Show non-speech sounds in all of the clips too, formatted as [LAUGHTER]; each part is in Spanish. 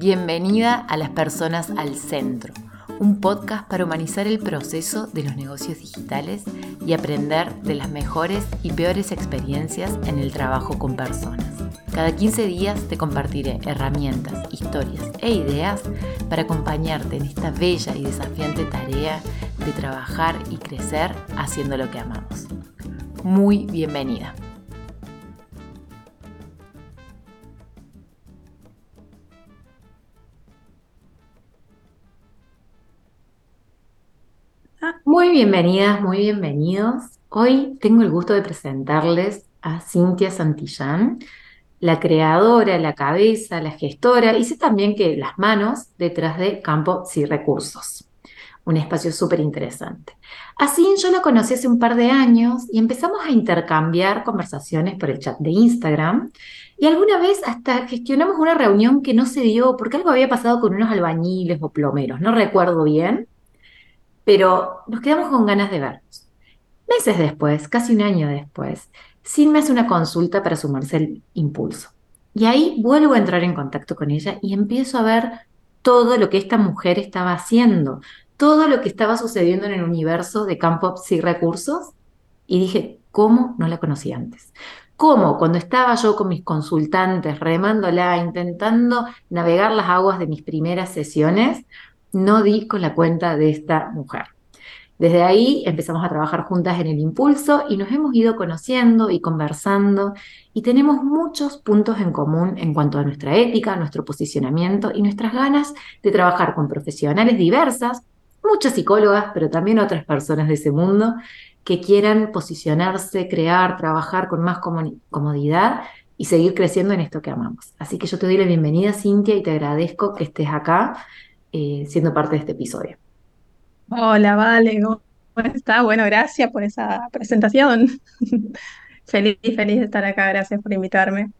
Bienvenida a Las Personas al Centro, un podcast para humanizar el proceso de los negocios digitales y aprender de las mejores y peores experiencias en el trabajo con personas. Cada 15 días te compartiré herramientas, historias e ideas para acompañarte en esta bella y desafiante tarea de trabajar y crecer haciendo lo que amamos. Muy bienvenida. Bienvenidas, muy bienvenidos. Hoy tengo el gusto de presentarles a Cintia Santillán, la creadora, la cabeza, la gestora y sé también que las manos detrás de Campo Sin Recursos. Un espacio súper interesante. Así yo la conocí hace un par de años y empezamos a intercambiar conversaciones por el chat de Instagram y alguna vez hasta gestionamos una reunión que no se dio porque algo había pasado con unos albañiles o plomeros, no recuerdo bien pero nos quedamos con ganas de vernos. Meses después, casi un año después, Sin me hace una consulta para sumarse al impulso. Y ahí vuelvo a entrar en contacto con ella y empiezo a ver todo lo que esta mujer estaba haciendo, todo lo que estaba sucediendo en el universo de Campo Sin Recursos. Y dije, ¿cómo no la conocí antes? ¿Cómo cuando estaba yo con mis consultantes remándola, intentando navegar las aguas de mis primeras sesiones, no di con la cuenta de esta mujer. Desde ahí empezamos a trabajar juntas en el impulso y nos hemos ido conociendo y conversando y tenemos muchos puntos en común en cuanto a nuestra ética, nuestro posicionamiento y nuestras ganas de trabajar con profesionales diversas, muchas psicólogas, pero también otras personas de ese mundo que quieran posicionarse, crear, trabajar con más comodidad y seguir creciendo en esto que amamos. Así que yo te doy la bienvenida, Cintia, y te agradezco que estés acá eh, siendo parte de este episodio. Hola, Vale, ¿cómo está? Bueno, gracias por esa presentación. [LAUGHS] Feliz, feliz de estar acá, gracias por invitarme.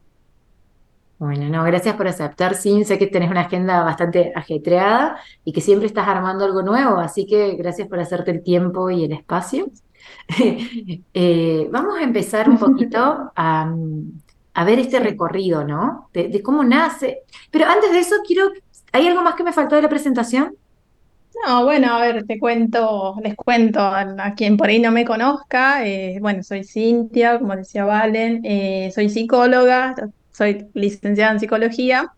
Bueno, no, gracias por aceptar, Sin. Sé que tenés una agenda bastante ajetreada y que siempre estás armando algo nuevo, así que gracias por hacerte el tiempo y el espacio. [LAUGHS] Eh, vamos a empezar un poquito [LAUGHS] a, ver este recorrido, ¿no? de, cómo nace. Pero antes de eso, quiero ¿Hay algo más que me faltó de la presentación? No, bueno, a ver, te cuento, les cuento a, quien por ahí no me conozca. Eh, bueno, soy Cintia, como decía Valen, eh, soy psicóloga, soy licenciada en psicología.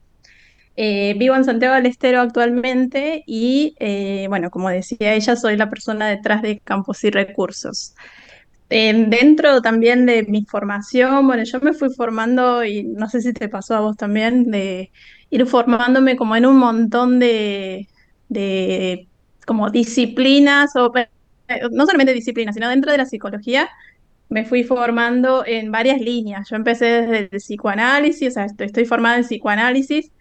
Eh, vivo en Santiago del Estero actualmente y, bueno, como decía ella, soy la persona detrás de Campos y Recursos. dentro también de mi formación, bueno, yo me fui formando y no sé si te pasó a vos también, de ir formándome como en un montón de, como disciplinas, o, eh, no solamente disciplinas, sino dentro de la psicología, me fui formando en varias líneas. Yo empecé desde el psicoanálisis, o sea, estoy, formada en psicoanálisis.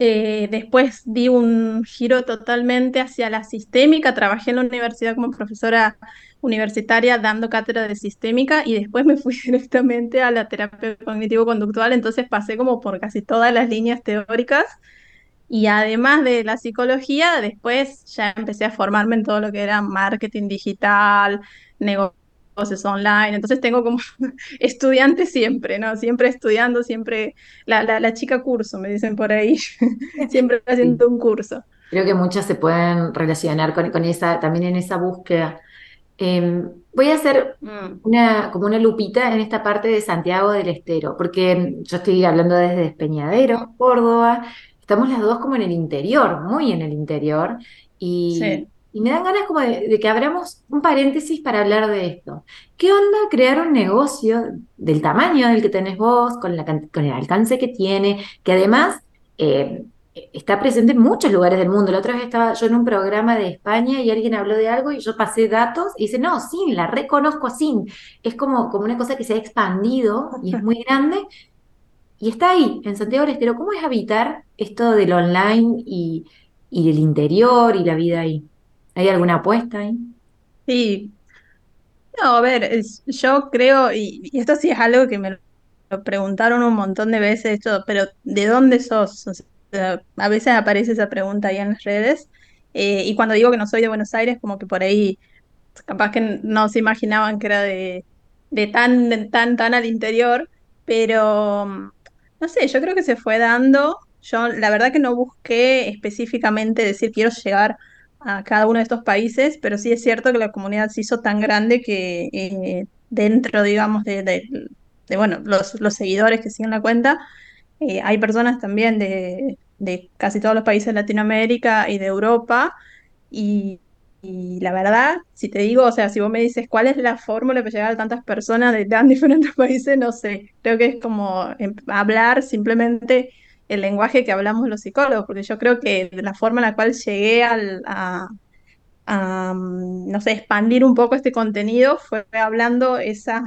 Eh, después di un giro totalmente hacia la sistémica, trabajé en la universidad como profesora universitaria dando cátedra de sistémica y después me fui [LAUGHS] directamente a la terapia cognitivo-conductual, entonces pasé como por casi todas las líneas teóricas y además de la psicología, después ya empecé a formarme en todo lo que era marketing digital, negocios online, entonces tengo como [LAUGHS] estudiante siempre, ¿no? Siempre estudiando, siempre la, la, chica curso, me dicen por ahí, [LAUGHS] siempre haciendo un curso. Creo que muchas se pueden relacionar con, con esa, también en esa búsqueda Em, voy a hacer mm. una, como una lupita en esta parte de Santiago del Estero, porque yo estoy hablando desde Despeñadero, Córdoba, estamos las dos como en el interior, muy en el interior, y, me dan ganas como de, que abramos un paréntesis para hablar de esto. ¿Qué onda crear un negocio del tamaño del que tenés vos, con, la, con el alcance que tiene, que además... Eh, está presente en muchos lugares del mundo. La otra vez estaba yo en un programa de España y alguien habló de algo y yo pasé datos y dice, no, SIN, la reconozco SIN. Es como, como una cosa que se ha expandido y es muy grande y está ahí, en Santiago del Estero. ¿Cómo es habitar esto del online y, del interior y la vida ahí? ¿Hay alguna apuesta ahí? Sí. No, a ver, yo creo, y, esto sí es algo que me lo preguntaron un montón de veces, esto, pero ¿de dónde sos? A veces aparece esa pregunta ahí en las redes. Eh, y cuando digo que no soy de Buenos Aires, como que por ahí capaz que no se imaginaban que era de, de tan, tan, tan al interior, pero no sé, yo creo que se fue dando Yo la verdad que no busqué específicamente decir quiero llegar a cada uno de estos países, pero sí es cierto que la comunidad se hizo tan grande que eh, dentro, digamos, de, de, de, bueno, los, seguidores que siguen la cuenta, eh, hay personas también de, de casi todos los países de Latinoamérica y de Europa. Y, la verdad, si te digo, o sea, si vos me dices cuál es la fórmula para llegar a tantas personas de tan [LAUGHS] diferentes países, no sé. Creo que es como em, hablar simplemente el lenguaje que hablamos los psicólogos, porque yo creo que la forma en la cual llegué al, a, mm, no sé, expandir un poco este contenido fue hablando esa,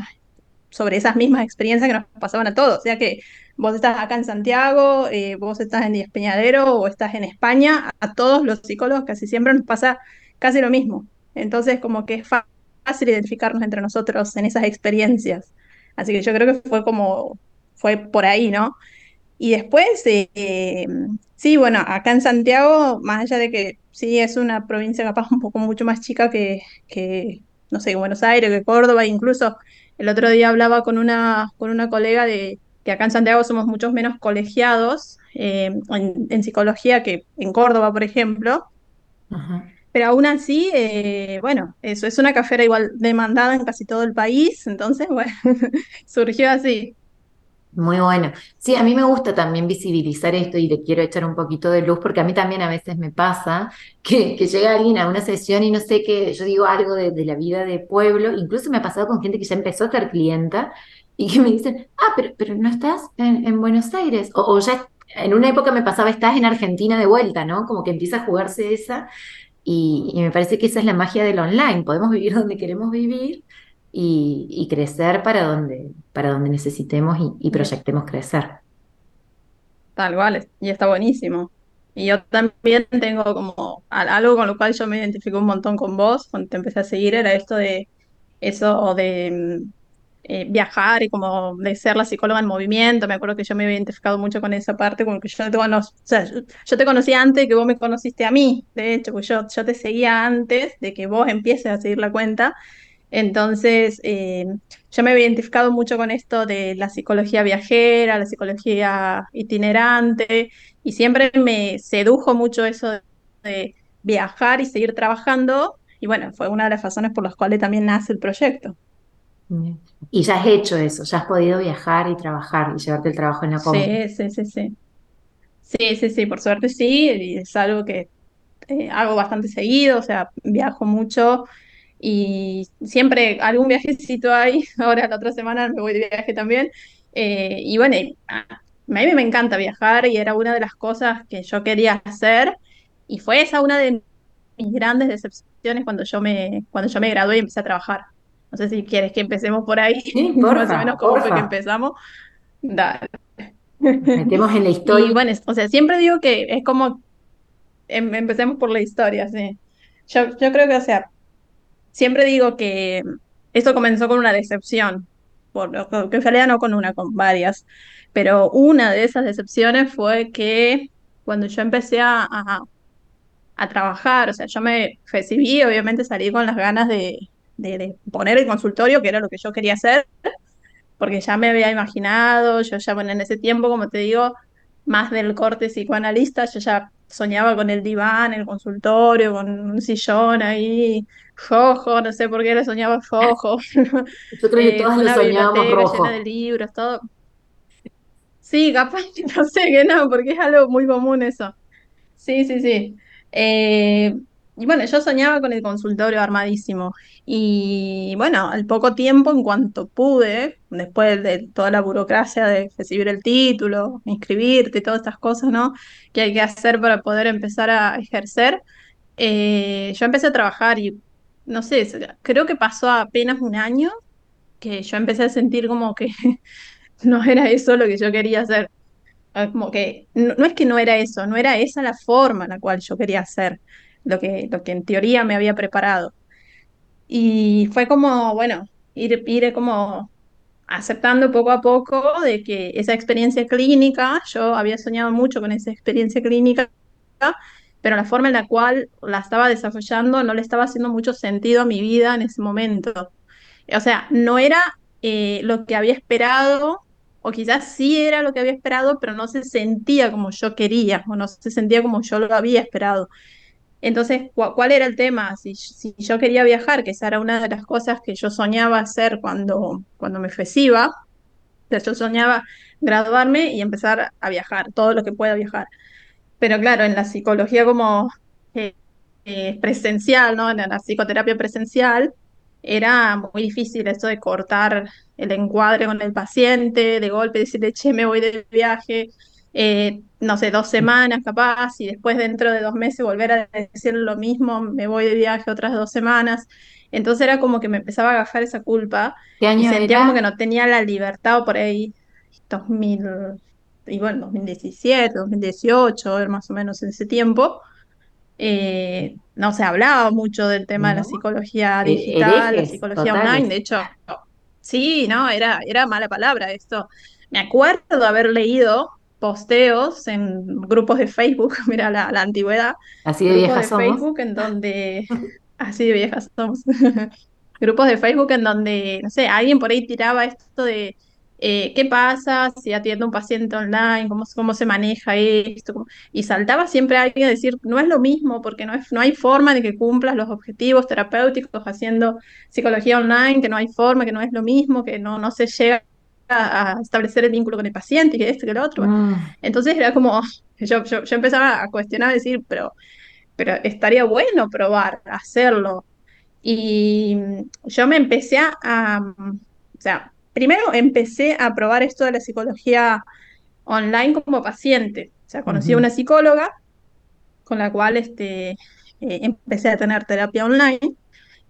sobre esas mismas experiencias que nos pasaban a todos. O sea que vos estás acá en Santiago, eh, vos estás en Díaz Peñadero o estás en España, a todos los psicólogos casi siempre nos pasa casi lo mismo. Entonces, como que es fácil identificarnos entre nosotros en esas experiencias. Así que yo creo que fue como, fue por ahí, ¿no? Y después, eh, sí, bueno, acá en Santiago, más allá de que sí es una provincia capaz un poco mucho más chica que, que no sé, Buenos Aires, que Córdoba, incluso el otro día hablaba con una, con una colega de que acá en Santiago somos muchos menos colegiados eh, en, en, psicología que en Córdoba, por ejemplo. Ajá. Pero aún así, eh, bueno, eso es una cafera igual demandada en casi todo el país, entonces, [LAUGHS] bueno, surgió así. Muy bueno. Sí, a mí me gusta también visibilizar esto y le quiero echar un poquito de luz porque a mí también a veces me pasa que, que llega alguien a una sesión y no sé qué, yo digo algo de, de, la vida de pueblo, incluso me ha pasado con gente que ya empezó a ser clienta y que me dicen, ah, pero, pero no estás en, en Buenos Aires o, o, ya en una época me pasaba, estás en Argentina de vuelta, ¿no? Como que empieza a jugarse esa y, y me parece que esa es la magia del online, podemos vivir donde queremos vivir y, y crecer para donde, para donde necesitemos y, y proyectemos crecer. Tal cual, y está buenísimo. Y yo también tengo como algo con lo cual yo me identifico un montón con vos cuando te empecé a seguir, era esto de eso de mm, eh, viajar y como de ser la psicóloga en movimiento. Me acuerdo que yo me había identificado mucho con esa parte, como que yo te, cono o sea, yo, te antes que vos me conociste a mí, de hecho, pues yo, yo te seguía antes de que vos empieces a seguir la cuenta. Entonces, eh, yo me he identificado mucho con esto de la psicología viajera, la psicología itinerante, y siempre me sedujo mucho eso de viajar y seguir trabajando, y bueno, fue una de las razones por las cuales también nace el proyecto. Y ya has hecho eso, ya has podido viajar y trabajar y llevarte el trabajo en la compu. Sí, sí, sí, sí. Sí, sí, sí, por suerte sí, y es algo que eh, hago bastante seguido, o sea, viajo mucho y siempre algún viajecito hay, [LAUGHS] ahora la otra semana me voy de viaje también, eh, y bueno, a mí me encanta viajar y era una de las cosas que yo quería hacer, y fue esa una de mis grandes decepciones cuando yo me, cuando yo me gradué y empecé a trabajar. No sé si quieres que empecemos por ahí, Sí, [LAUGHS] más o menos porfa, cómo fue que empezamos. Dale. Metemos en la Y historia. bueno, es- o sea, siempre digo que es como, em- empecemos por la historia, sí. Yo, yo creo que, o sea, Siempre digo que esto comenzó con una decepción, por, que en realidad no con una, con varias, pero una de esas decepciones fue que cuando yo empecé a, a, a trabajar, o sea, yo me recibí, obviamente salí con las ganas de, de, de poner el consultorio, que era lo que yo quería hacer, porque ya me había imaginado, yo ya, bueno, en ese tiempo, como te digo, más del corte psicoanalista, yo ya soñaba con el diván, el consultorio, con un sillón ahí, rojo, no sé por qué le soñaba rojo, [LAUGHS] Yo creo que eh, todas una soñábamos biblioteca llena de rojo. libros, todo. Sí, capaz [LAUGHS] no sé que no, porque es algo muy común eso. Sí, sí, sí. Eh, y bueno, yo soñaba con el consultorio armadísimo. Y bueno, al poco tiempo, en cuanto pude, después de toda la burocracia de recibir el título, inscribirte todas estas cosas, ¿no? Que hay que hacer para poder empezar a ejercer, eh, yo empecé a trabajar y no sé, creo que pasó apenas un año que yo empecé a sentir como que [LAUGHS] no era eso lo que yo quería hacer. Ah, Como que no, no es que no era eso, no era esa la forma en la cual yo quería hacer lo que, lo que en teoría me había preparado. Y fue como, bueno, ir, ir como aceptando poco a poco de que esa experiencia clínica, yo había soñado mucho con esa experiencia clínica, pero la forma en la cual la estaba desarrollando no le estaba haciendo mucho sentido a mi vida en ese momento. O sea, no era eh, lo que había esperado o quizás sí era lo que había esperado, pero no se sentía como yo quería, o no se sentía como yo lo había esperado. Entonces, ¿cuál era el tema? Si, yo quería viajar, que esa era una de las cosas que yo soñaba hacer cuando, cuando me FESIVA, o sea, yo soñaba graduarme y empezar a viajar, todo lo que pueda viajar. Pero claro, en la psicología como eh, eh, presencial, ¿no? En la psicoterapia presencial, era muy difícil eso de cortar el encuadre con el paciente, de golpe decirle, che, me voy de viaje, eh, no sé, dos semanas capaz, y después dentro de dos meses volver a decir lo mismo, me voy de viaje otras dos semanas. Entonces era como que me empezaba a agafar esa culpa ¿Qué y año sentía como que era? no tenía la libertad o por ahí, 2000, y bueno, 2017, 2018, era más o menos en ese tiempo eh, no se hablaba mucho del tema de la psicología He- digital, la psicología online. totales. De hecho, sí, ¿no? Era, era mala palabra esto. Me acuerdo haber leído posteos en grupos de Facebook, [LAUGHS] mira la, la antigüedad, Así de grupos viejas de somos. Facebook en donde, [LAUGHS] así de viejas somos, [LAUGHS] grupos de Facebook en donde, no sé, alguien por ahí tiraba esto de eh, qué pasa si atiendo a un paciente online, cómo, cómo se maneja esto, y saltaba siempre alguien a decir, no es lo mismo, porque no, es, no hay forma de que cumplas los objetivos terapéuticos haciendo psicología online, que no hay forma, que no es lo mismo, que no, no se llega a, a establecer el vínculo con el paciente, y que esto, que lo otro. Mm, Entonces era como, [LAUGHS] yo, yo, yo empezaba a cuestionar, a decir, pero, pero estaría bueno probar, hacerlo. Y yo me empecé a, a, o sea, primero empecé a probar esto de la psicología online como paciente. O sea, conocí a ujú, una psicóloga con la cual este, eh, empecé a tener terapia online.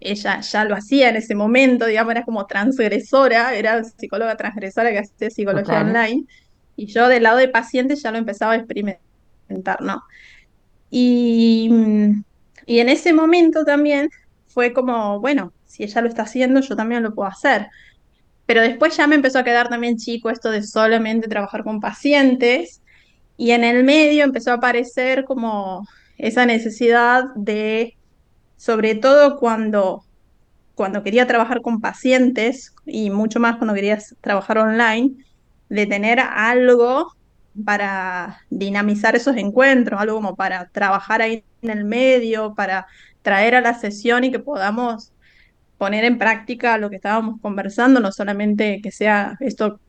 Ella ya lo hacía en ese momento, digamos, era como transgresora, era psicóloga transgresora que hacía psicología online. Y yo del lado de paciente ya lo empezaba a experimentar, ¿no? Y, y en ese momento también fue como, bueno, si ella lo está haciendo, yo también lo puedo hacer. Pero después ya me empezó a quedar también chico esto de solamente trabajar con pacientes y en el medio empezó a aparecer como esa necesidad de, sobre todo cuando, cuando quería trabajar con pacientes y mucho más cuando quería trabajar online, de tener algo para dinamizar esos encuentros, algo como para trabajar ahí en el medio, para traer a la sesión y que podamos poner en práctica lo que estábamos conversando, no solamente que sea esto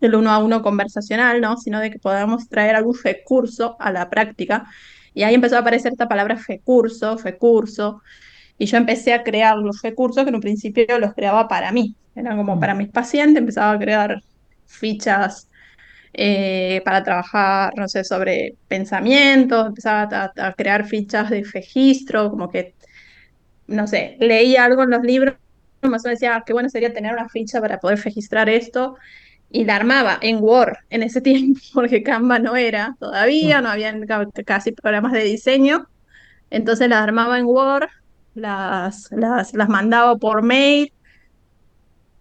el uno a uno conversacional, ¿no? Sino de que podamos traer algún recurso a la práctica. Y ahí empezó a aparecer esta palabra recurso, recurso, y yo empecé a crear los recursos que en un principio los creaba para mí, eran como para Mm, mis pacientes, empezaba a crear fichas eh, para trabajar, no sé, sobre pensamientos, empezaba a, a crear fichas de registro, como que no sé, leía algo en los libros, más o menos decía, ah, qué bueno sería tener una ficha para poder registrar esto, y la armaba en Word en ese [LAUGHS] tiempo, porque Canva no era todavía, mm, no había casi programas de diseño, entonces las armaba en Word, las, las, las mandaba por mail,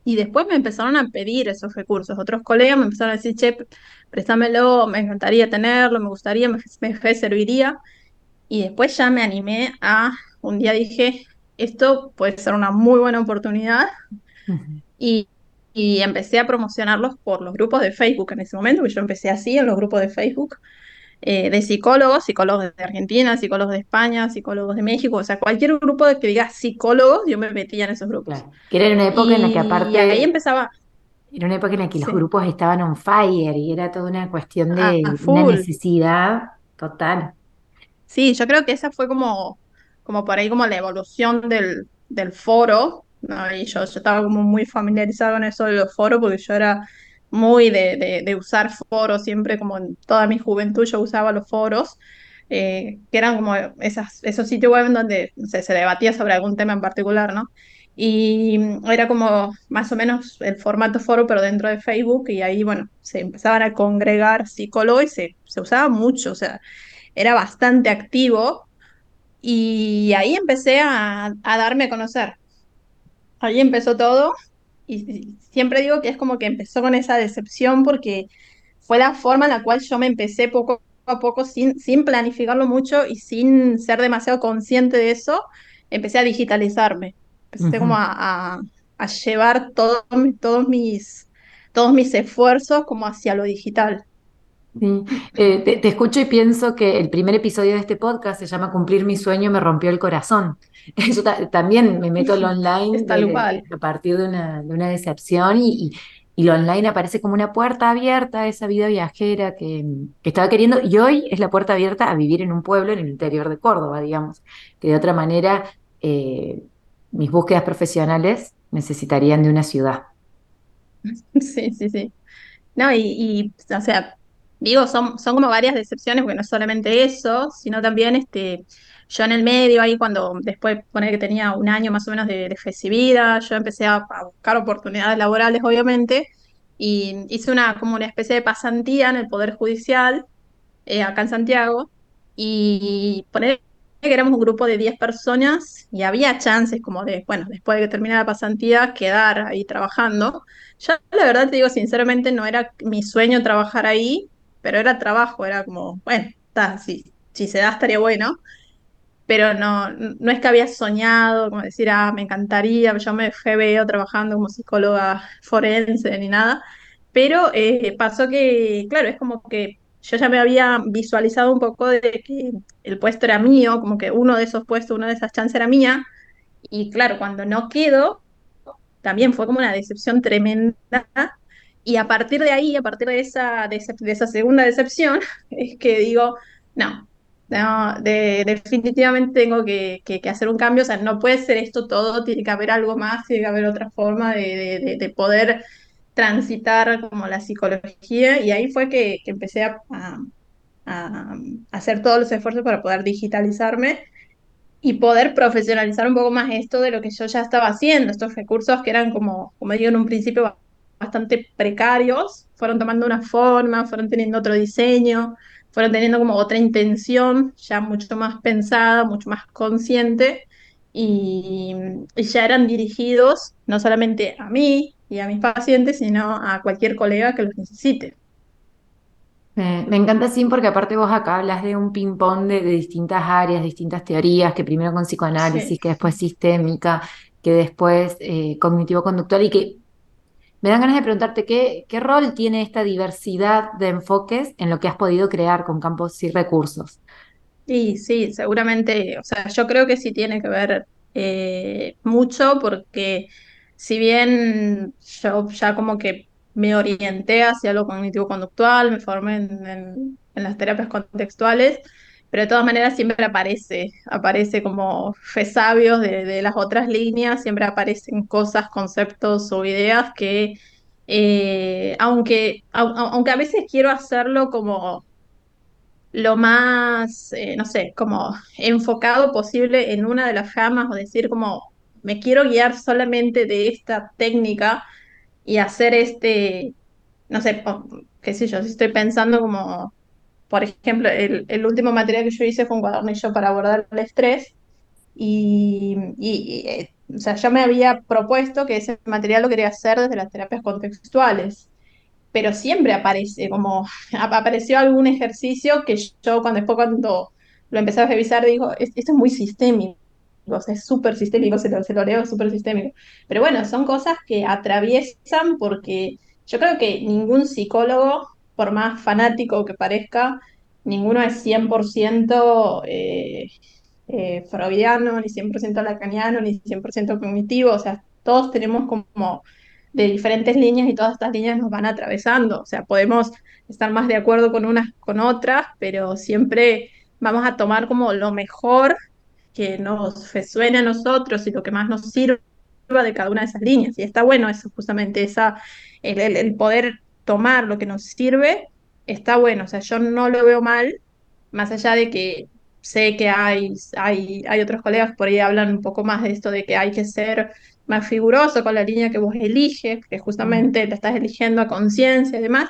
y después me empezaron a pedir esos recursos. Otros colegas me empezaron a decir, che, préstamelo, me encantaría tenerlo, me gustaría, me, me serviría. Y después ya me animé a, un día dije, esto puede ser una muy buena oportunidad ujú, y, y empecé a promocionarlos por los grupos de Facebook en ese momento, que yo empecé así en los grupos de Facebook, eh, de psicólogos, psicólogos de Argentina, psicólogos de España, psicólogos de México, o sea, cualquier grupo de que diga psicólogos, yo me metía en esos grupos. Claro. Que era una época en la que Y ahí aparte, empezaba, era una época en la que los grupos estaban on fire y era toda una cuestión de a una necesidad total. Sí, yo creo que esa fue como, como por ahí como la evolución del, del foro, ¿no? Y yo, yo estaba como muy familiarizada con eso de los foros porque yo era muy de, de, de usar foros, siempre como en toda mi juventud yo usaba los foros, eh, que eran como esas, esos sitios web en donde no sé, se debatía sobre algún tema en particular, ¿no? Y mm, era como más o menos el formato foro, pero dentro de Facebook, y ahí, bueno, se empezaban a congregar psicólogos y se, se usaba mucho, o sea era bastante activo y ahí empecé a, a darme a conocer. Ahí empezó todo y siempre digo que es como que empezó con esa decepción porque fue la forma en la cual yo me empecé poco a poco sin, sin planificarlo mucho y sin ser demasiado consciente de eso, empecé a digitalizarme. Empecé como a, a- a llevar todo- todos mis, todos mis esfuerzos como hacia lo digital. Sí. Eh, te, te escucho y pienso que el primer episodio de este podcast se llama Cumplir mi sueño me rompió el corazón. [LAUGHS] Yo ta- también me meto al online de- a partir de una, de una decepción y, y, y lo online aparece como una puerta abierta a esa vida viajera que, que estaba queriendo y hoy es la puerta abierta a vivir en un pueblo en el interior de Córdoba, digamos, que de otra manera eh, mis búsquedas profesionales necesitarían de una ciudad. [LAUGHS] Sí, sí, sí. No, y, y, o sea, digo, son, son como varias decepciones, porque no solamente eso, sino también este, yo en el medio, ahí cuando después poner que tenía un año más o menos de, de yo empecé a, buscar oportunidades laborales, obviamente, y hice una como una especie de pasantía en el Poder Judicial eh, acá en Santiago, y poner que éramos un grupo de 10 personas y había chances como de, bueno, después de que termine la pasantía, quedar ahí trabajando. Yo la verdad te digo sinceramente, no era mi sueño trabajar ahí, pero era trabajo, era como, bueno, está, si, si se da estaría bueno pero no, no es que había soñado, como decir, ah, me encantaría, yo me veo trabajando como psicóloga forense ni nada, pero eh, pasó que, claro, es como que yo ya me había visualizado un poco de que el puesto era mío, como que uno de esos puestos, una de esas chances era mía, y claro, cuando no quedo, también fue como una decepción tremenda. Y a partir de ahí, a partir de esa, de esa, de esa segunda decepción, [LAUGHS] es que digo, no, no, de- definitivamente tengo que, que- que hacer un cambio. O sea, no puede ser esto todo, tiene que haber algo más, tiene que haber otra forma de, de- de- de poder transitar como la psicología. Y ahí fue que, que empecé a, a a hacer todos los esfuerzos para poder digitalizarme y poder profesionalizar un poco más esto de lo que yo ya estaba haciendo, estos recursos que eran como, como digo en un principio, bastante precarios, fueron tomando una forma, fueron teniendo otro diseño, fueron teniendo como otra intención, ya mucho más pensada, mucho más consciente, y, y ya eran dirigidos no solamente a mí y a mis pacientes, sino a cualquier colega que los necesite. Me, me encanta sí, porque aparte vos acá hablas de un ping-pong de, de distintas áreas, distintas teorías, que primero con Sí. psicoanálisis, que después sistémica, que después eh, cognitivo-conductual, y que me dan ganas de preguntarte qué, rol tiene esta diversidad de enfoques en lo que has podido crear con campos y recursos. Sí, sí, seguramente, o sea, yo creo que sí tiene que ver eh, mucho porque si bien yo ya como que me orienté hacia lo cognitivo-conductual, me formé en las terapias contextuales, pero de todas maneras siempre aparece, aparece como resabios de, de las otras líneas, siempre aparecen cosas, conceptos o ideas que, eh, aunque, au- au- aunque a veces quiero hacerlo como lo más, eh, no sé, como enfocado posible en una de las ramas o decir como me quiero guiar solamente de esta técnica y hacer este, no sé, qué sé yo, estoy pensando como, por ejemplo, el, último material que yo hice fue un cuadernillo para abordar el estrés y, y, eh, o sea, yo me había propuesto que ese material lo quería hacer desde las terapias contextuales pero siempre aparece, como [LAUGHS] ap- apareció algún ejercicio que yo cuando después cuando lo empecé a revisar digo, "Es- esto es muy sistémico, es súper sistémico, se lo, se lo leo, súper sistémico. Pero bueno, son cosas que atraviesan porque yo creo que ningún psicólogo, por más fanático que parezca, ninguno es 100% eh, eh, freudiano, ni 100% lacaniano, ni 100% cognitivo, o sea, todos tenemos como de diferentes líneas y todas estas líneas nos van atravesando, o sea, podemos estar más de acuerdo con unas con otras, pero siempre vamos a tomar como lo mejor que nos resuene a nosotros y lo que más nos sirva de cada una de esas líneas. Y está bueno eso, justamente, esa, el poder tomar lo que nos sirve, está bueno, o sea, yo no lo veo mal, más allá de que sé que hay, hay, hay otros colegas por ahí hablan un poco más de esto de que hay que ser más figuroso con la línea que vos eliges, que justamente la estás eligiendo a conciencia y demás.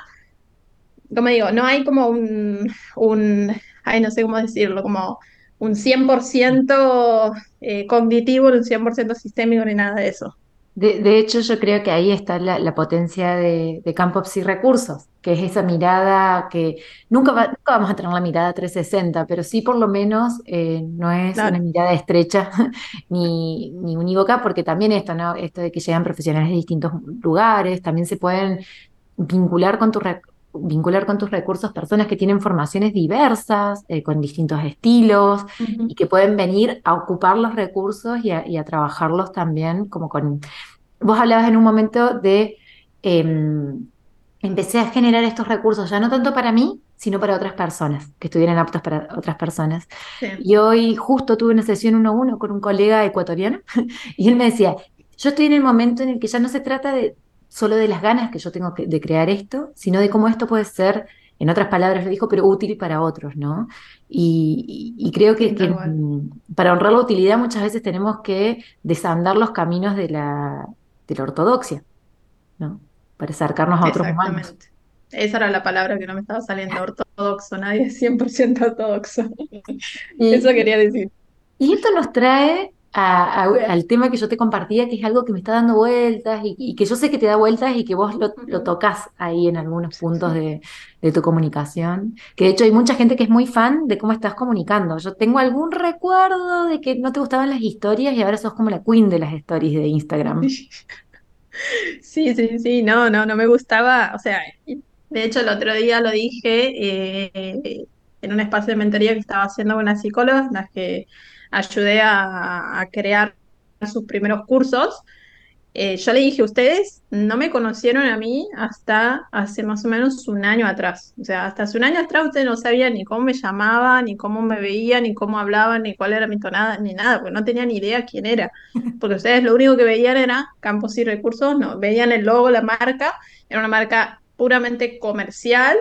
Como digo, no hay como un, un, ay, no sé cómo decirlo, como un 100% eh, cognitivo, un 100% sistémico ni nada de eso. De, de hecho, yo creo que ahí está la, la potencia de, de Campos y Recursos, que es esa mirada que nunca, va- nunca vamos a tener la mirada 360, pero sí por lo menos eh, no es una mirada estrecha [LAUGHS] ni, ni unívoca, porque también esto, ¿no? Esto de que llegan profesionales de distintos lugares, también se pueden vincular con, tu vincular con tus recursos personas que tienen formaciones diversas, eh, con distintos estilos, y que pueden venir a ocupar los recursos y a, trabajarlos también como con... Vos hablabas en un momento de... Em, empecé a generar estos recursos, ya no tanto para mí, sino para otras personas, que estuvieran aptas para otras personas. Y hoy justo tuve una sesión uno a uno con un colega ecuatoriano [LAUGHS] y él me decía, yo estoy en el momento en el que ya no se trata de solo de las ganas que yo tengo de crear esto, sino de cómo esto puede ser, en otras palabras lo dijo, pero útil para otros, ¿no? Y, creo que, para honrar la utilidad muchas veces tenemos que desandar los caminos de la, de la ortodoxia, ¿no? Para acercarnos a otros humanos. Esa era la palabra que no me estaba saliendo, ortodoxo, nadie es 100% ortodoxo. [LAUGHS] Eso quería decir. Y esto nos trae al tema que yo te compartía, que es algo que me está dando vueltas y, que yo sé que te da vueltas y que vos lo, lo tocas ahí en algunos puntos de, tu comunicación. Que de hecho hay mucha gente que es muy fan de cómo estás comunicando. Yo tengo algún recuerdo de que no te gustaban las historias y ahora sos como la queen de las stories de Instagram. [LAUGHS] Sí, sí, sí, no, no, no me gustaba, o sea, de hecho el otro día lo dije eh, en un espacio de mentoría que estaba haciendo con una psicóloga, las que ayudé a, crear sus primeros cursos, eh, yo le dije, ustedes no me conocieron a mí hasta hace más o menos un año atrás. O sea, hasta hace un año atrás ustedes no sabían ni cómo me llamaba, ni cómo me veía, ni cómo hablaba, ni cuál era mi tonada, ni nada, porque no tenían ni idea quién era. [LAUGHS] Porque ustedes lo único que veían era campos y recursos, no, veían el logo, la marca, era una marca puramente comercial,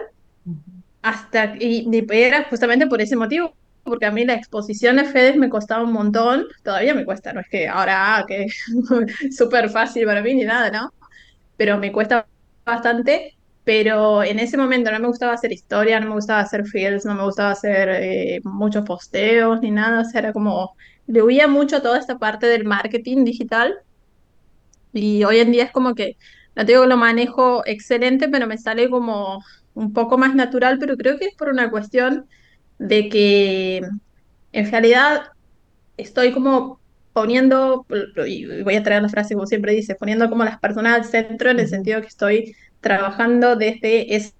hasta, y, y era justamente por ese motivo, porque a mí la exposición de FEDES me costaba un montón, todavía me cuesta, no es que ahora, ah, que [LAUGHS] súper fácil para mí ni nada, ¿no? Pero me cuesta bastante, pero en ese momento no me gustaba hacer historia, no me gustaba hacer fields, no me gustaba hacer eh, muchos posteos ni nada, o sea, era como, le huía mucho a toda esta parte del marketing digital y hoy en día es como que, no digo que lo manejo excelente, pero me sale como un poco más natural, pero creo que es por una cuestión de que en realidad estoy como poniendo, y voy a traer la frase como siempre dice, poniendo como las personas al centro en el sentido que estoy trabajando desde esa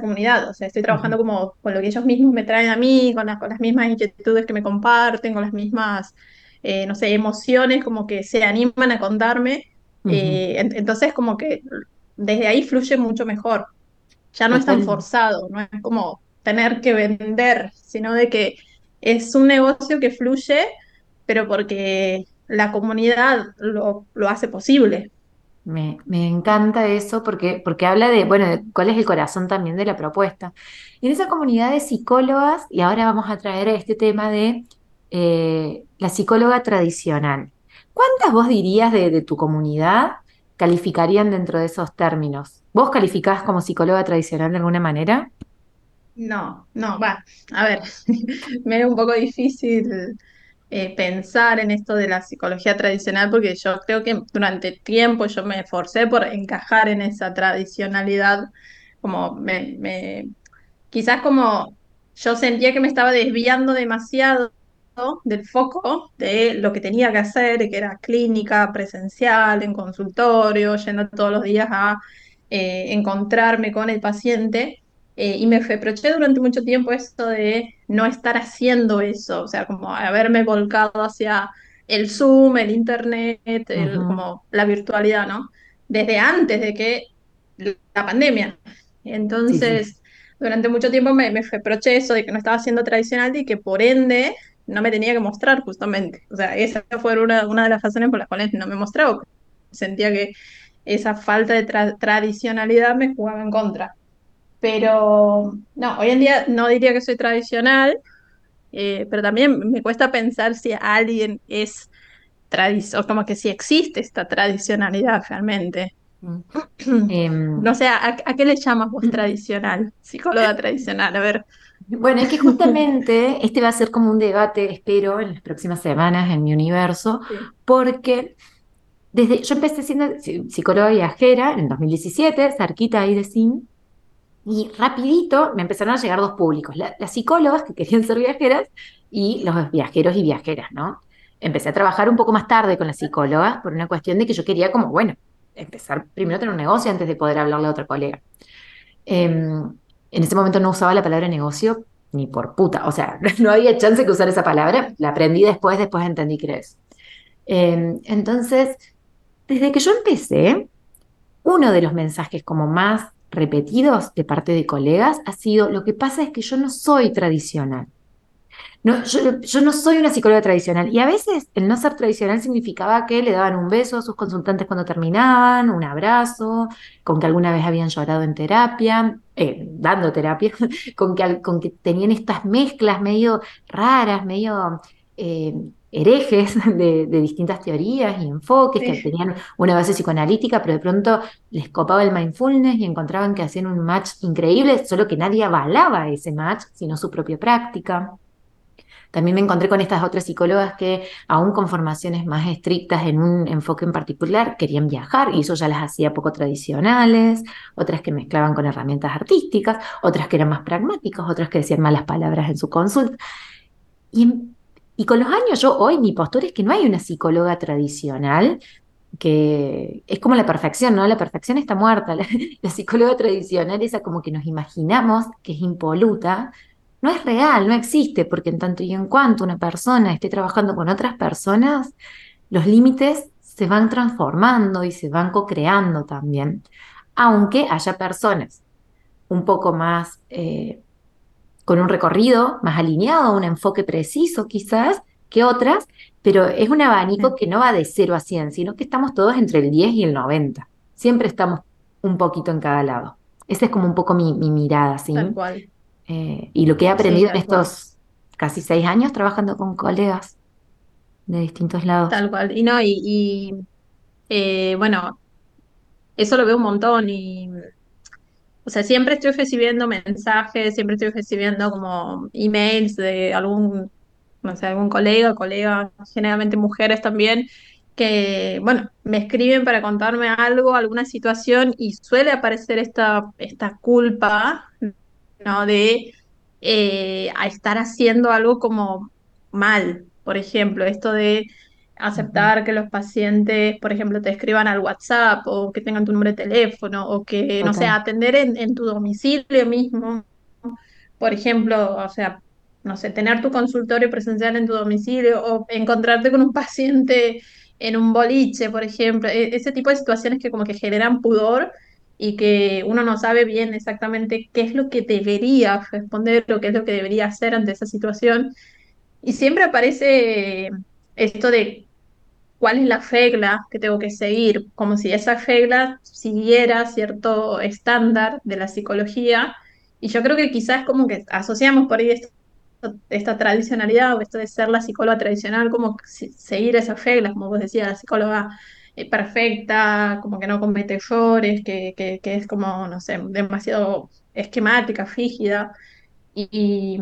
comunidad, o sea, estoy trabajando como con lo que ellos mismos me traen a mí, con las, con las mismas inquietudes que me comparten, con las mismas, eh, no sé, emociones como que se animan a contarme, eh, entonces como que desde ahí fluye mucho mejor, ya no es tan forzado, no es como tener que vender, sino de que es un negocio que fluye, pero porque la comunidad lo, hace posible. Me, encanta eso porque, porque habla de, bueno, de cuál es el corazón también de la propuesta. Y en esa comunidad de psicólogas, y ahora vamos a traer este tema de eh, la psicóloga tradicional. ¿Cuántas vos dirías de, de tu comunidad calificarían dentro de esos términos? ¿Vos calificás como psicóloga tradicional de alguna manera? No, no, va. A ver, [LAUGHS] me es un poco difícil eh, pensar en esto de la psicología tradicional porque yo creo que durante tiempo yo me esforcé por encajar en esa tradicionalidad, como me, me, quizás como yo sentía que me estaba desviando demasiado del foco de lo que tenía que hacer, que era clínica, presencial, en consultorio, yendo todos los días a eh, encontrarme con el paciente. Eh, y me reproché durante mucho tiempo esto de no estar haciendo eso, o sea, como haberme volcado hacia el Zoom, el Internet, como la virtualidad, ¿no? Desde antes de que la pandemia. Entonces, durante mucho tiempo me, me reproché eso de que no estaba siendo tradicional y que por ende no me tenía que mostrar justamente. O sea, esa fue una, una de las razones por las cuales no me mostraba. Sentía que esa falta de tradicionalidad me jugaba en contra. Pero no, hoy en día no diría que soy tradicional, eh, pero también me cuesta pensar si alguien es tradicional, como que si existe esta tradicionalidad realmente. Mm. [CLEARS THROAT] Em, no sé, ¿a, qué le llamas vos tradicional? Psicóloga tradicional, a ver. Bueno, es que justamente este va a ser como un debate, espero, en las próximas semanas en mi universo, porque desde, yo empecé siendo psicóloga viajera en 2017, cerquita ahí de SIN, y rapidito me empezaron a llegar dos públicos, las psicólogas que querían ser viajeras y los viajeros y viajeras, ¿no? Empecé a trabajar un poco más tarde con las psicólogas por una cuestión de que yo quería como, bueno, empezar primero a tener un negocio antes de poder hablarle a otra colega. Em, en ese momento no usaba la palabra negocio ni por puta, o sea, [LAUGHS] no había chance que usar esa palabra, la aprendí después, después entendí que eso. Em, entonces, desde que yo empecé, uno de los mensajes como más repetidos de parte de colegas ha sido, lo que pasa es que yo no soy tradicional. No, yo, no soy una psicóloga tradicional y a veces el no ser tradicional significaba que le daban un beso a sus consultantes cuando terminaban, un abrazo, con que alguna vez habían llorado en terapia, eh, dando terapia, [LAUGHS] con que, con que tenían estas mezclas medio raras, medio eh, herejes [LAUGHS] de, distintas teorías y enfoques, que tenían una base psicoanalítica, pero de pronto les copaba el mindfulness y encontraban que hacían un match increíble, solo que nadie avalaba ese match, sino su propia práctica. También me encontré con estas otras psicólogas que, aún con formaciones más estrictas en un enfoque en particular, querían viajar y eso ya las hacía poco tradicionales, otras que mezclaban con herramientas artísticas, otras que eran más pragmáticas, otras que decían malas palabras en su consulta. Y, y con los años, yo hoy mi postura es que no hay una psicóloga tradicional que es como la perfección, ¿no? La perfección está muerta. [LAUGHS] La, psicóloga tradicional, esa como que nos imaginamos que es impoluta, no es real, no existe, porque en tanto y en cuanto una persona esté trabajando con otras personas, los límites se van transformando y se van co-creando también, aunque haya personas un poco más eh, con un recorrido más alineado, un enfoque preciso quizás, que otras, pero es un abanico que no va de 0 a 100, sino que estamos todos entre el 10 y el 90. Siempre estamos un poquito en cada lado. Esa es como un poco mi, mirada, ¿sí? Tal cual. Eh, y lo que he aprendido en estos casi seis años trabajando con colegas de distintos lados. Tal cual. Y no, y, eh, bueno, eso lo veo un montón y o sea, siempre estoy recibiendo mensajes, siempre estoy recibiendo como emails de algún, no sé, algún colega, colega, generalmente mujeres también, que, bueno, me escriben para contarme algo, alguna situación y suele aparecer esta, esta culpa ¿no? De eh, estar haciendo algo como mal, por ejemplo, esto de aceptar que los pacientes, por ejemplo, te escriban al WhatsApp o que tengan tu número de teléfono o que, no sé, atender en, en tu domicilio mismo, por ejemplo, o sea, no sé, tener tu consultorio presencial en tu domicilio o encontrarte con un [LAUGHS] paciente en un boliche, por ejemplo, e, ese tipo de situaciones que como que generan pudor y que uno no sabe bien exactamente qué es lo que debería responder o qué es lo que debería hacer ante esa situación. Y siempre aparece esto de cuál es la regla que tengo que seguir, como si esa regla siguiera cierto estándar de la psicología. Y yo creo que quizás como que asociamos por ahí esta tradicionalidad o esto de ser la psicóloga tradicional, como seguir esas reglas, como vos decías, la psicóloga eh, perfecta, como que no comete errores, que, que, que, es como, no sé, demasiado esquemática, rígida. Y,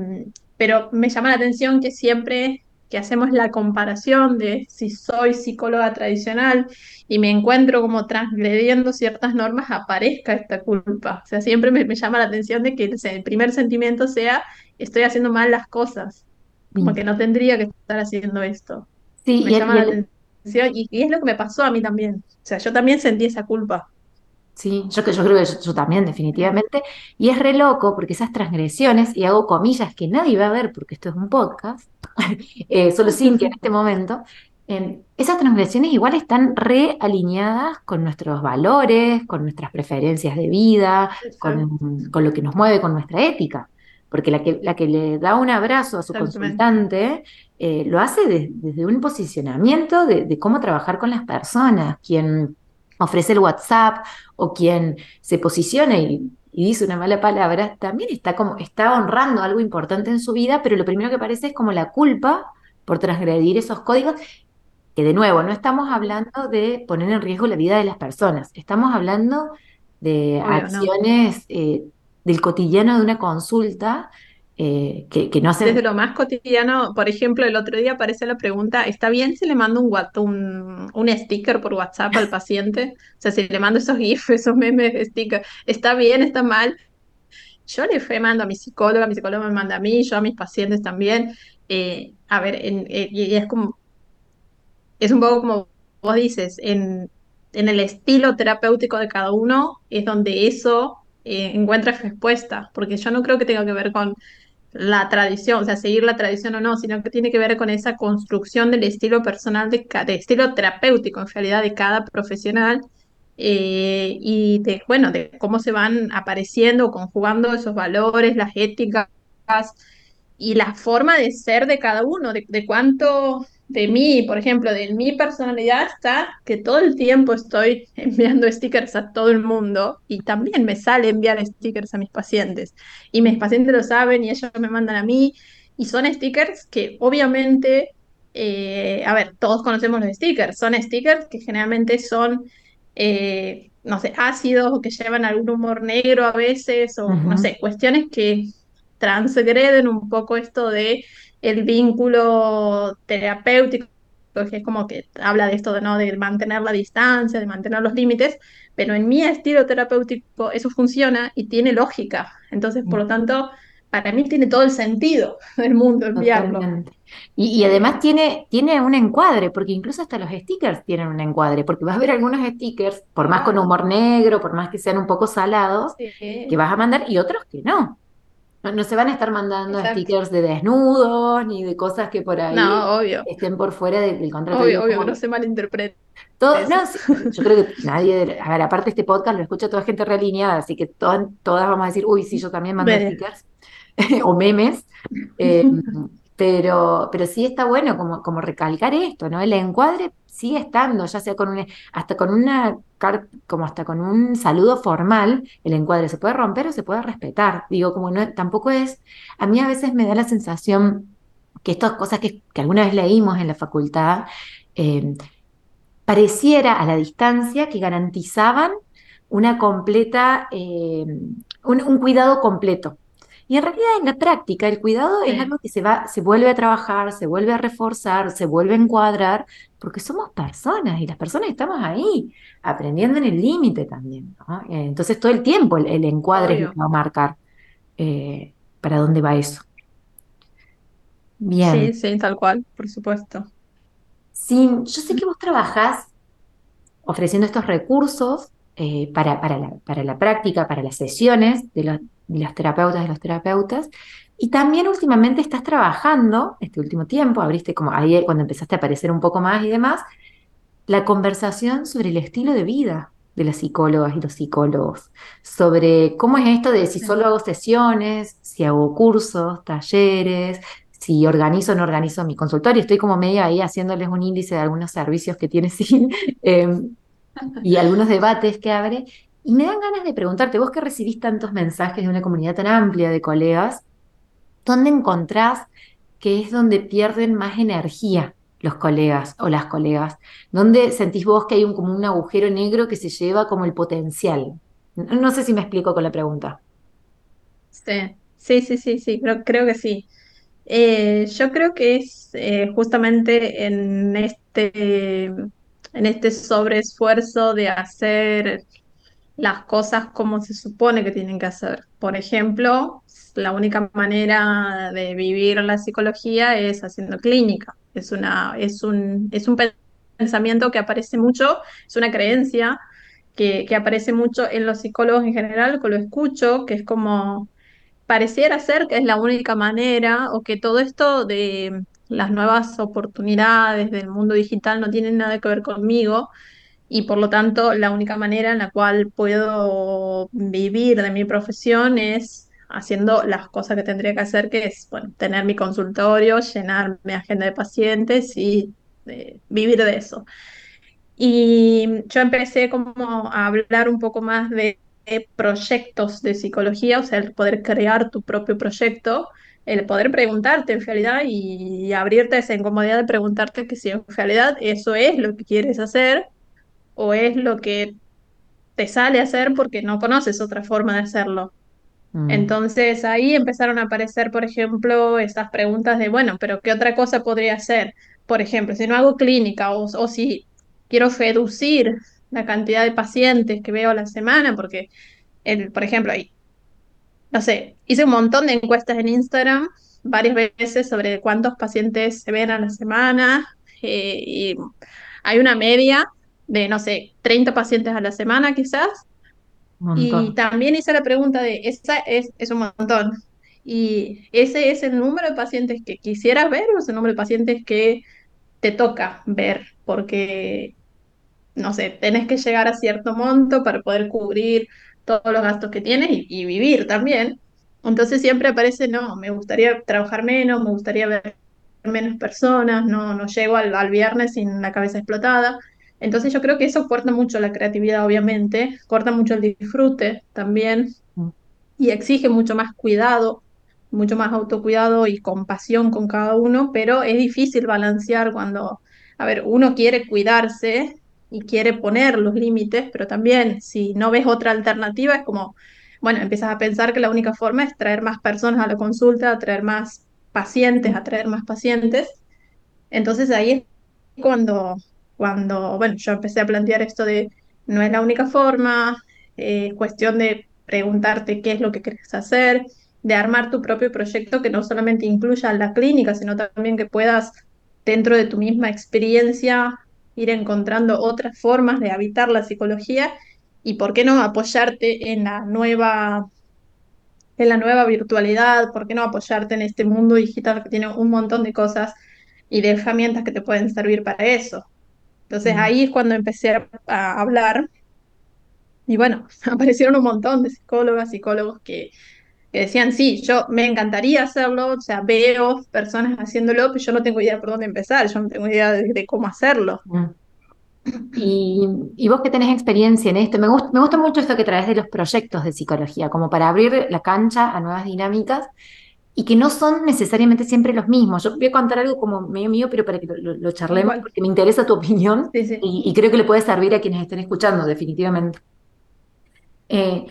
pero me llama la atención que siempre que hacemos la comparación de si soy psicóloga tradicional y me encuentro como transgrediendo ciertas normas, aparezca esta culpa. O sea, siempre me, llama la atención de que el, primer sentimiento sea estoy haciendo mal las cosas, como que no tendría que estar haciendo esto. Sí, me llama la atención y, es lo que me pasó a mí también. O sea, yo también sentí esa culpa. Sí, yo, yo creo que yo, también, definitivamente. Y es re loco porque esas transgresiones, y hago comillas que nadie va a ver porque esto es un podcast, [LAUGHS] eh, solo Cintia en este momento, em, esas transgresiones igual están realineadas con nuestros valores, con nuestras preferencias de vida, con, con, lo que nos mueve, con nuestra ética. Porque la que, la que le da un abrazo a su consultante eh, lo hace desde un posicionamiento de, cómo trabajar con las personas, quien ofrece el WhatsApp o quien se posiciona y, dice una mala palabra, también está como, está honrando algo importante en su vida, pero lo primero que parece es como la culpa por transgredir esos códigos, que de nuevo, no estamos hablando de poner en riesgo la vida de las personas, estamos hablando de acciones eh, del cotidiano de una consulta eh, que, no hace... Desde lo más cotidiano, por ejemplo, el otro día aparece la pregunta, ¿está bien si le mando un, un, un sticker por WhatsApp al paciente? O sea, si le mando esos GIFs, esos memes de sticker, ¿está bien, está mal? Yo le mando a mi psicóloga, mi psicóloga me manda a mí, yo a mis pacientes también. Eh, a ver, eh, y es como, es un poco como vos dices, en, en el estilo terapéutico de cada uno es donde eso encuentra respuesta, porque yo no creo que tenga que ver con la tradición, o sea, seguir la tradición o no, sino que tiene que ver con esa construcción del estilo personal, de, estilo terapéutico en realidad de cada profesional eh, y de, bueno, de cómo se van apareciendo, conjugando esos valores, las éticas y la forma de ser de cada uno, de, de cuánto de mí, por ejemplo, de mi personalidad está que todo el tiempo estoy [LAUGHS] enviando stickers a todo el mundo y también me sale enviar stickers a mis pacientes. Y mis pacientes lo saben y ellos me mandan a mí. Y son stickers que obviamente, eh, a ver, todos conocemos los stickers. Son stickers que generalmente son, eh, no sé, ácidos o que llevan algún humor negro a veces o, no sé, cuestiones que transgreden un poco esto de el vínculo terapéutico, que es como que habla de esto de, ¿no? de mantener la distancia, de mantener los límites, pero en mi estilo terapéutico eso funciona y tiene lógica. Entonces, por lo tanto, para mí tiene todo el sentido [LAUGHS] del mundo enviarlo. Y, y además tiene, tiene un encuadre, porque incluso hasta los stickers tienen un encuadre, porque vas a ver algunos stickers, por más con humor negro, por más que sean un poco salados, que vas a mandar y otros que no. No, no se van a estar mandando exacto. stickers de desnudos ni de cosas que por ahí No, obvio, estén por fuera de- del contrato. obvio, obvio, no se malinterprete todo, no, yo creo que nadie, a ver, aparte este podcast lo escucha toda gente realineada, así que todas, todas vamos a decir, uy, sí, yo también mando stickers [LAUGHS] o memes, [LAUGHS] eh, pero, pero sí está bueno como, como recalcar esto, ¿no? El encuadre sigue estando, ya sea con un, hasta con una como hasta con un saludo formal, el encuadre se puede romper o se puede respetar. Digo, como no, tampoco es, a mí a veces me da la sensación que estas cosas que, que alguna vez leímos en la facultad, eh, pareciera a la distancia que garantizaban una completa, eh, un cuidado completo. Y en realidad en la práctica el cuidado es Sí, algo que se va, se vuelve a trabajar, se vuelve a reforzar, se vuelve a encuadrar, porque somos personas y las personas estamos ahí aprendiendo en el límite también, ¿no? Eh, Entonces todo el tiempo el, el encuadre es lo obvio. que va a marcar eh, para dónde va eso. Bien. Sí, sí, tal cual, por supuesto. Sin, yo sé que vos trabajás ofreciendo estos recursos eh, para, para la, para la práctica, para las sesiones de los, de los terapeutas, de los terapeutas. Y también últimamente estás trabajando, este último tiempo, abriste como ahí cuando empezaste a aparecer un poco más y demás, la conversación sobre el estilo de vida de las psicólogas y los psicólogos, sobre cómo es esto de si solo hago sesiones, si hago cursos, talleres, si organizo o no organizo mi consultorio. Estoy como medio ahí haciéndoles un índice de algunos servicios que tiene [LAUGHS] SIN. Y algunos debates que abre. Y me dan ganas de preguntarte, vos que recibís tantos mensajes de una comunidad tan amplia de colegas, ¿dónde encontrás que es donde pierden más energía los colegas o las colegas? ¿Dónde sentís vos que hay un, como un agujero negro que se lleva como el potencial? No, sé si me explico con la pregunta. Sí, sí, sí, sí, sí, creo, creo que sí. Eh, yo creo que es eh, justamente en este, en este sobreesfuerzo de hacer las cosas como se supone que tienen que hacer. Por ejemplo, la única manera de vivir la psicología es haciendo clínica. Es una, es un, es un pensamiento que aparece mucho, es una creencia que, que aparece mucho en los psicólogos en general, que lo escucho, que es como pareciera ser que es la única manera o que todo esto de las nuevas oportunidades del mundo digital no tienen nada que ver conmigo y por lo tanto la única manera en la cual puedo vivir de mi profesión es haciendo las cosas que tendría que hacer, que es, bueno, tener mi consultorio, llenar mi agenda de pacientes y eh, vivir de eso. Y yo empecé como a hablar un poco más de, de proyectos de psicología, o sea, el poder crear tu propio proyecto, el poder preguntarte en realidad y, abrirte a esa incomodidad de preguntarte que si en realidad eso es lo que quieres hacer o es lo que te sale a hacer porque no conoces otra forma de hacerlo. Mm, Entonces ahí empezaron a aparecer, por ejemplo, estas preguntas de, bueno, pero ¿qué otra cosa podría hacer? Por ejemplo, si no hago clínica o, o si quiero reducir la cantidad de pacientes que veo a la semana, porque, el, por ejemplo, ahí, no sé, hice un montón de encuestas en Instagram varias veces sobre cuántos pacientes se ven a la semana eh, y hay una media de, no sé, 30 pacientes a la semana quizás. Y también hice la pregunta de, ¿esa es, es un montón? ¿Y ese es el número de pacientes que quisieras ver o es el número de pacientes que te toca ver? Porque no sé, tenés que llegar a cierto monto para poder cubrir todos los gastos que tienes y, y vivir también. Entonces siempre aparece, no, me gustaría trabajar menos, me gustaría ver menos personas, no, no llego al, al viernes sin la cabeza explotada. Entonces yo creo que eso corta mucho la creatividad, obviamente, corta mucho el disfrute también Mm, y exige mucho más cuidado, mucho más autocuidado y compasión con cada uno, pero es difícil balancear cuando, a ver, uno quiere cuidarse y quiere poner los límites, pero también si no ves otra alternativa es como, bueno, empiezas a pensar que la única forma es traer más personas a la consulta, traer más pacientes, atraer más pacientes. Entonces ahí es cuando, cuando, bueno, yo empecé a plantear esto de no es la única forma, eh, es cuestión de preguntarte qué es lo que quieres hacer, de armar tu propio proyecto que no solamente incluya la clínica, sino también que puedas, dentro de tu misma experiencia, ir encontrando otras formas de habitar la psicología y por qué no apoyarte en la nueva en la nueva virtualidad, ¿por qué no apoyarte en este mundo digital que tiene un montón de cosas y de herramientas que te pueden servir para eso? Entonces mm, ahí es cuando empecé a, a hablar y bueno, [LAUGHS] aparecieron un montón de psicólogas, psicólogos que, que decían, sí, yo me encantaría hacerlo, o sea, veo personas haciéndolo, pero yo no tengo idea por dónde empezar, yo no tengo idea de, de cómo hacerlo. mm. Y, y vos que tenés experiencia en esto, me gusta, me gusta mucho esto que traes de los proyectos de psicología, como para abrir la cancha a nuevas dinámicas y que no son necesariamente siempre los mismos. Yo voy a contar algo como medio mío, pero para que lo, lo- lo charlemos, Igual, porque me interesa tu opinión sí, sí. y, y creo que le puede servir a quienes estén escuchando, definitivamente. Eh,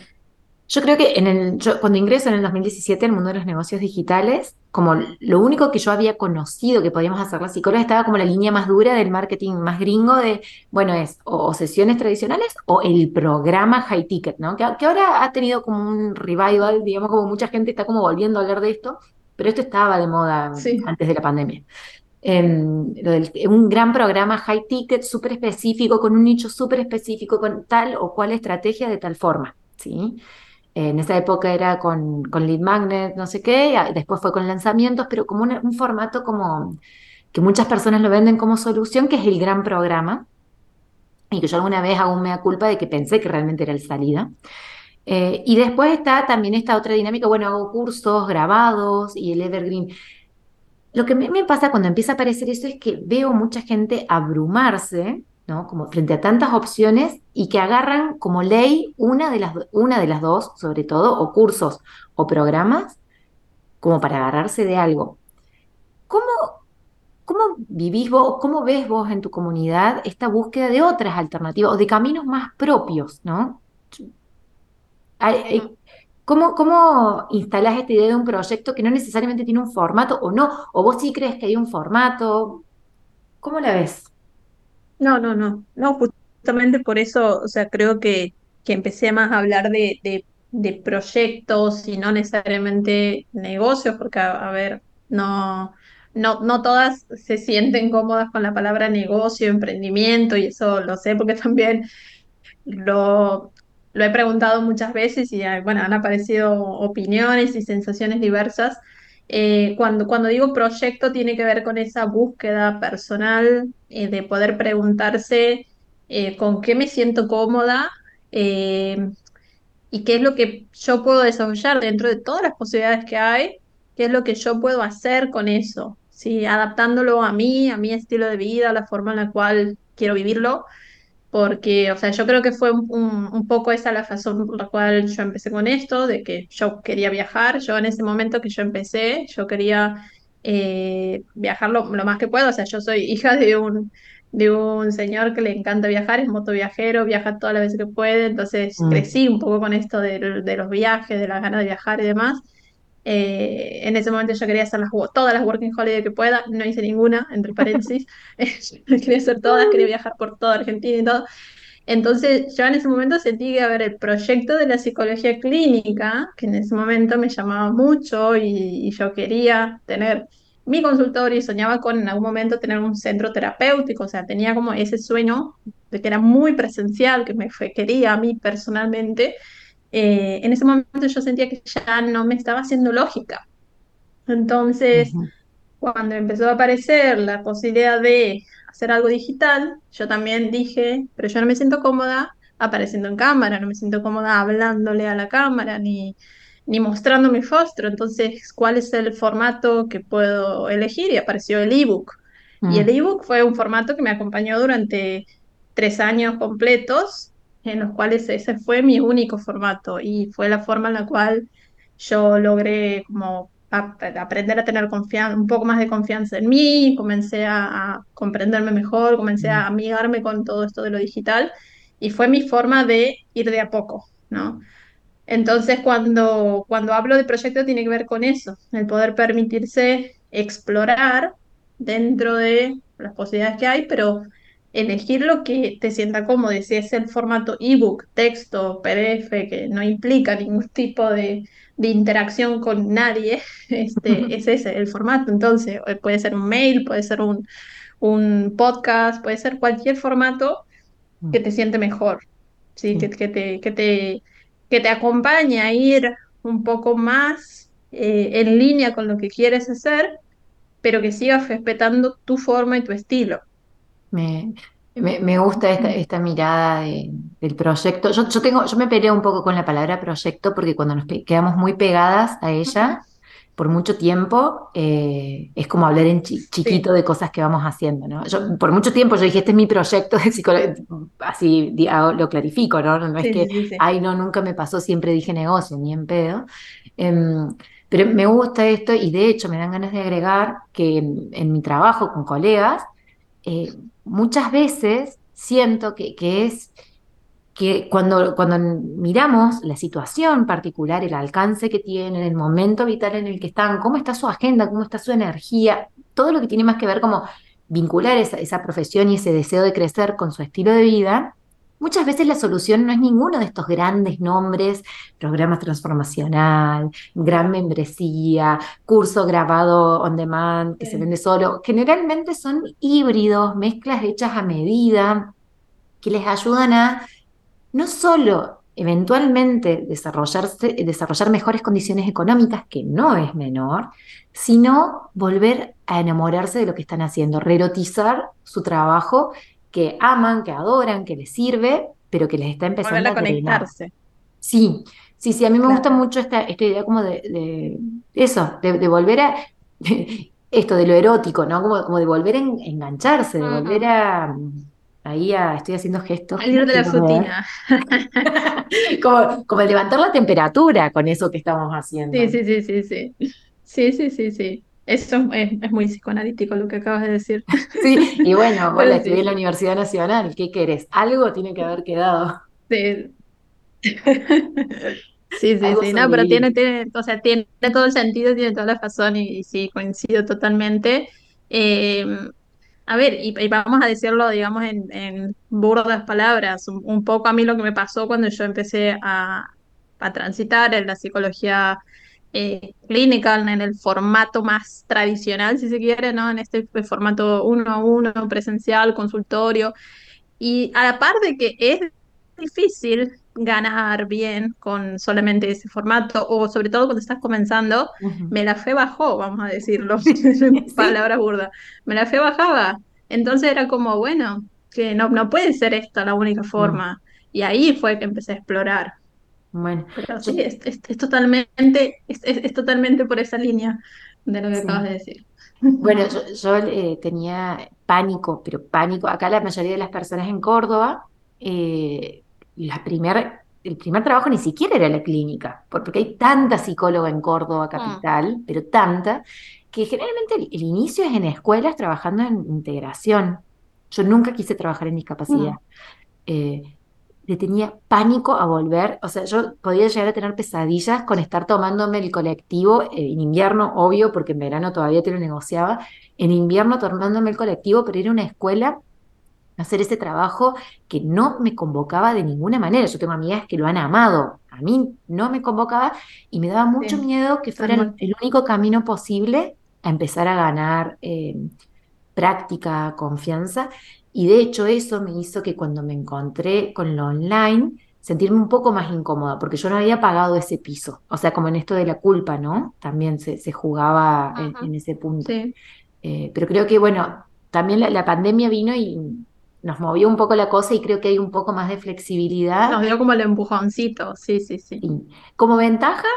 yo creo que en el, yo, cuando ingreso en el 2017 al mundo de los negocios digitales, como lo único que yo había conocido que podíamos hacer las psicólogas estaba como la línea más dura del marketing más gringo de, bueno, es o, sesiones tradicionales o el programa high ticket, ¿no? Que, que ahora ha tenido como un revival, digamos, como mucha gente está como volviendo a hablar de esto, pero esto estaba de moda Sí, antes de la pandemia. Em, un gran programa high ticket súper específico, con un nicho súper específico, con tal o cual estrategia de tal forma, ¿sí? En esa época era con, con lead magnet, no sé qué, después fue con lanzamientos, pero como un, un formato como que muchas personas lo venden como solución, que es el gran programa, y que yo alguna vez hago un mea culpa de que pensé que realmente era el salida. Eh, y después está también esta otra dinámica, bueno, hago cursos grabados y el evergreen. Lo que me, me pasa cuando empieza a aparecer eso es que veo mucha gente abrumarse, ¿no? Como frente a tantas opciones y que agarran como ley una de las, una de las dos, sobre todo, o cursos o programas, como para agarrarse de algo. ¿Cómo, cómo vivís vos, cómo ves vos en tu comunidad esta búsqueda de otras alternativas o de caminos más propios, ¿no? Hay- ¿Cómo, cómo instalás esta idea de un proyecto que no necesariamente tiene un formato o no? ¿O vos sí crees que hay un formato? ¿Cómo la ves? No, no, no, no, justamente por eso, o sea, creo que, que empecé más a hablar de, de, proyectos y no necesariamente negocios, porque, a, a ver, no, no, no todas se sienten cómodas con la palabra negocio, emprendimiento, y eso lo sé porque [LAUGHS] también lo, lo he preguntado muchas veces y bueno, han aparecido opiniones y sensaciones diversas. Eh, cuando, cuando digo proyecto tiene que ver con esa búsqueda personal eh, de poder preguntarse eh, con qué me siento cómoda eh, y qué es lo que yo puedo desarrollar dentro de todas las posibilidades que hay, qué es lo que yo puedo hacer con eso, ¿sí? Adaptándolo a mí, a mi estilo de vida, a la forma en la cual quiero vivirlo porque, o sea, yo creo que fue un, un- un poco esa la razón por la cual yo empecé con esto, de que yo quería viajar. Yo en ese momento que yo empecé, yo quería eh, viajar lo, lo más que puedo. O sea, yo soy [LAUGHS] hija de un, de un señor que le encanta viajar, es motoviajero, viaja todas las veces que puede, entonces Mm, crecí un poco con esto de, de los viajes, de las ganas de viajar y demás. Eh, en ese momento yo quería hacer las, todas las working holiday que pueda, no hice ninguna, entre paréntesis. [LAUGHS] [LAUGHS] quería hacer todas, quería viajar por toda Argentina y todo. Entonces yo en ese momento sentí que, a ver, el proyecto de la psicología clínica, que en ese momento me llamaba mucho y, y yo quería tener mi consultorio y soñaba con en algún momento tener un centro terapéutico, o sea, tenía como ese sueño de que era muy presencial, que me fue, quería a mí personalmente. Eh, en ese momento yo sentía que ya no me estaba haciendo lógica. Entonces, cuando empezó a aparecer la posibilidad de hacer algo digital, yo también dije, pero yo no me siento cómoda apareciendo en cámara, no me siento cómoda hablándole a la cámara ni, ni mostrando mi rostro. Entonces, ¿cuál es el formato que puedo elegir? Y apareció el ebook. Y el mm, ebook fue un formato que me acompañó durante tres años completos, en los cuales ese fue mi único formato y fue la forma en la cual yo logré como a- aprender a tener confianza, un poco más de confianza en mí, comencé a, a comprenderme mejor, comencé a amigarme con todo esto de lo digital y fue mi forma de ir de a poco, ¿no? Entonces, cuando, cuando hablo de proyecto, tiene que ver con eso, el poder permitirse explorar dentro de las posibilidades que hay, pero elegir lo que te sienta cómodo. Y si es el formato ebook, texto, PDF, que no implica ningún [LAUGHS] tipo de, de interacción con nadie, [LAUGHS] este, es ese el formato. Entonces, eh, puede ser un mail, puede ser un, un podcast, puede ser cualquier formato mm, que te siente mejor, ¿sí? Que, sí. que te, que te, que te acompaña a ir un poco más eh, en línea con lo que quieres hacer, pero que sigas respetando tu forma y tu estilo. Me, me, me gusta esta, Mm. esta mirada de- del proyecto. Yo, yo tengo, yo me peleo un poco con la palabra proyecto porque cuando nos quedamos muy pegadas a ella por mucho tiempo, eh, es como hablar en chi- Sí, chiquito de cosas que vamos haciendo, ¿no? Yo, por mucho tiempo yo dije, este es mi proyecto de psicólogo, así hago- lo clarifico, ¿no? No, no es que, sí, ay, no, nunca me pasó, siempre dije negocio, ni en pedo. Em, pero me gusta esto y de hecho me dan ganas de agregar que en en mi trabajo con colegas, eh, muchas veces siento que, que es que cuando, cuando miramos la situación particular, el alcance que tienen, el momento vital en el que están, cómo está su agenda, cómo está su energía, todo lo que tiene más que ver como vincular esa, esa profesión y ese deseo de crecer con su estilo de vida, muchas veces la solución no es ninguno de estos grandes nombres, programa transformacional, gran membresía, curso grabado on demand que se vende solo. Generalmente son híbridos, mezclas hechas a medida que les ayudan a no solo eventualmente desarrollarse, desarrollar mejores condiciones económicas, que no es menor, sino volver a enamorarse de lo que están haciendo, reerotizar su trabajo que aman, que adoran, que les sirve, pero que les está empezando a a conectarse. Sí, sí, sí, a mí me gusta mucho esta, esta idea como de, de eso, de, de volver a [LAUGHS] esto, de lo erótico, ¿no? Como, como de volver a en- engancharse, de volver Mm, a ahí a, estoy haciendo gestos Salir no de la rutina. [LAUGHS] Como, como levantar la temperatura con eso que estamos haciendo. Sí, sí, sí, sí, sí. Sí, sí, sí, sí. Eso es, es muy psicoanalítico lo que acabas de decir. [LAUGHS] Sí, y bueno, [LAUGHS] hola, Pero estudié sí, en la. Universidad Nacional, ¿qué querés? Algo tiene que haber quedado, Sí, [LAUGHS] Sí, sí, sí, no, pero tiene, tiene, o sea, tiene todo el sentido, tiene toda la razón y, y sí, coincido totalmente. Eh, a ver, y, y vamos a decirlo, digamos, en, en burdas palabras, un, un poco a mí lo que me pasó cuando yo empecé a, a transitar en la psicología eh, clínica, en el formato más tradicional, si se quiere, ¿no? En este formato uno a uno, presencial, consultorio. Y a la par de que es difícil ganar bien con solamente ese formato, o sobre todo cuando estás comenzando, Ujú. me la fe bajó, vamos a decirlo [LAUGHS] palabras burdas, me la fe bajaba. Entonces era como, bueno, que no, no puede ser esta la única forma. Y ahí fue que empecé a explorar. Bueno, Pero sí, es, es, es totalmente, es, es, totalmente por esa línea de lo que acabas de decir. Bueno, yo, yo, eh, tenía pánico, pero pánico. Acá la mayoría de las personas en Córdoba, eh, la primer, el primer trabajo ni siquiera era la clínica, por- porque hay tanta psicóloga en Córdoba Mm, capital, pero tanta, que generalmente el, el inicio es en escuelas trabajando en integración. Yo nunca quise trabajar en discapacidad. mm, eh, le tenía pánico a volver, o sea, yo podía llegar a tener pesadillas con estar tomándome el colectivo, eh, en invierno, obvio, porque en verano todavía te lo negociaba, en invierno tomándome el colectivo, pero ir a una escuela hacer ese trabajo que no me convocaba de ninguna manera. Yo tengo amigas que lo han amado, a mí no me convocaba y me daba mucho sí, miedo que fuera el único camino posible a empezar a ganar eh, práctica, confianza. Y de hecho eso me hizo que cuando me encontré con lo online, sentirme un poco más incómoda, porque yo no había pagado ese piso. O sea, como en esto de la culpa, ¿no? También se, jugaba en, ese punto. Eh, pero creo que, bueno, también la, pandemia vino y nos movió un poco la cosa y creo que hay un poco más de flexibilidad. Nos dio como el empujoncito, sí, sí, sí. como ventaja,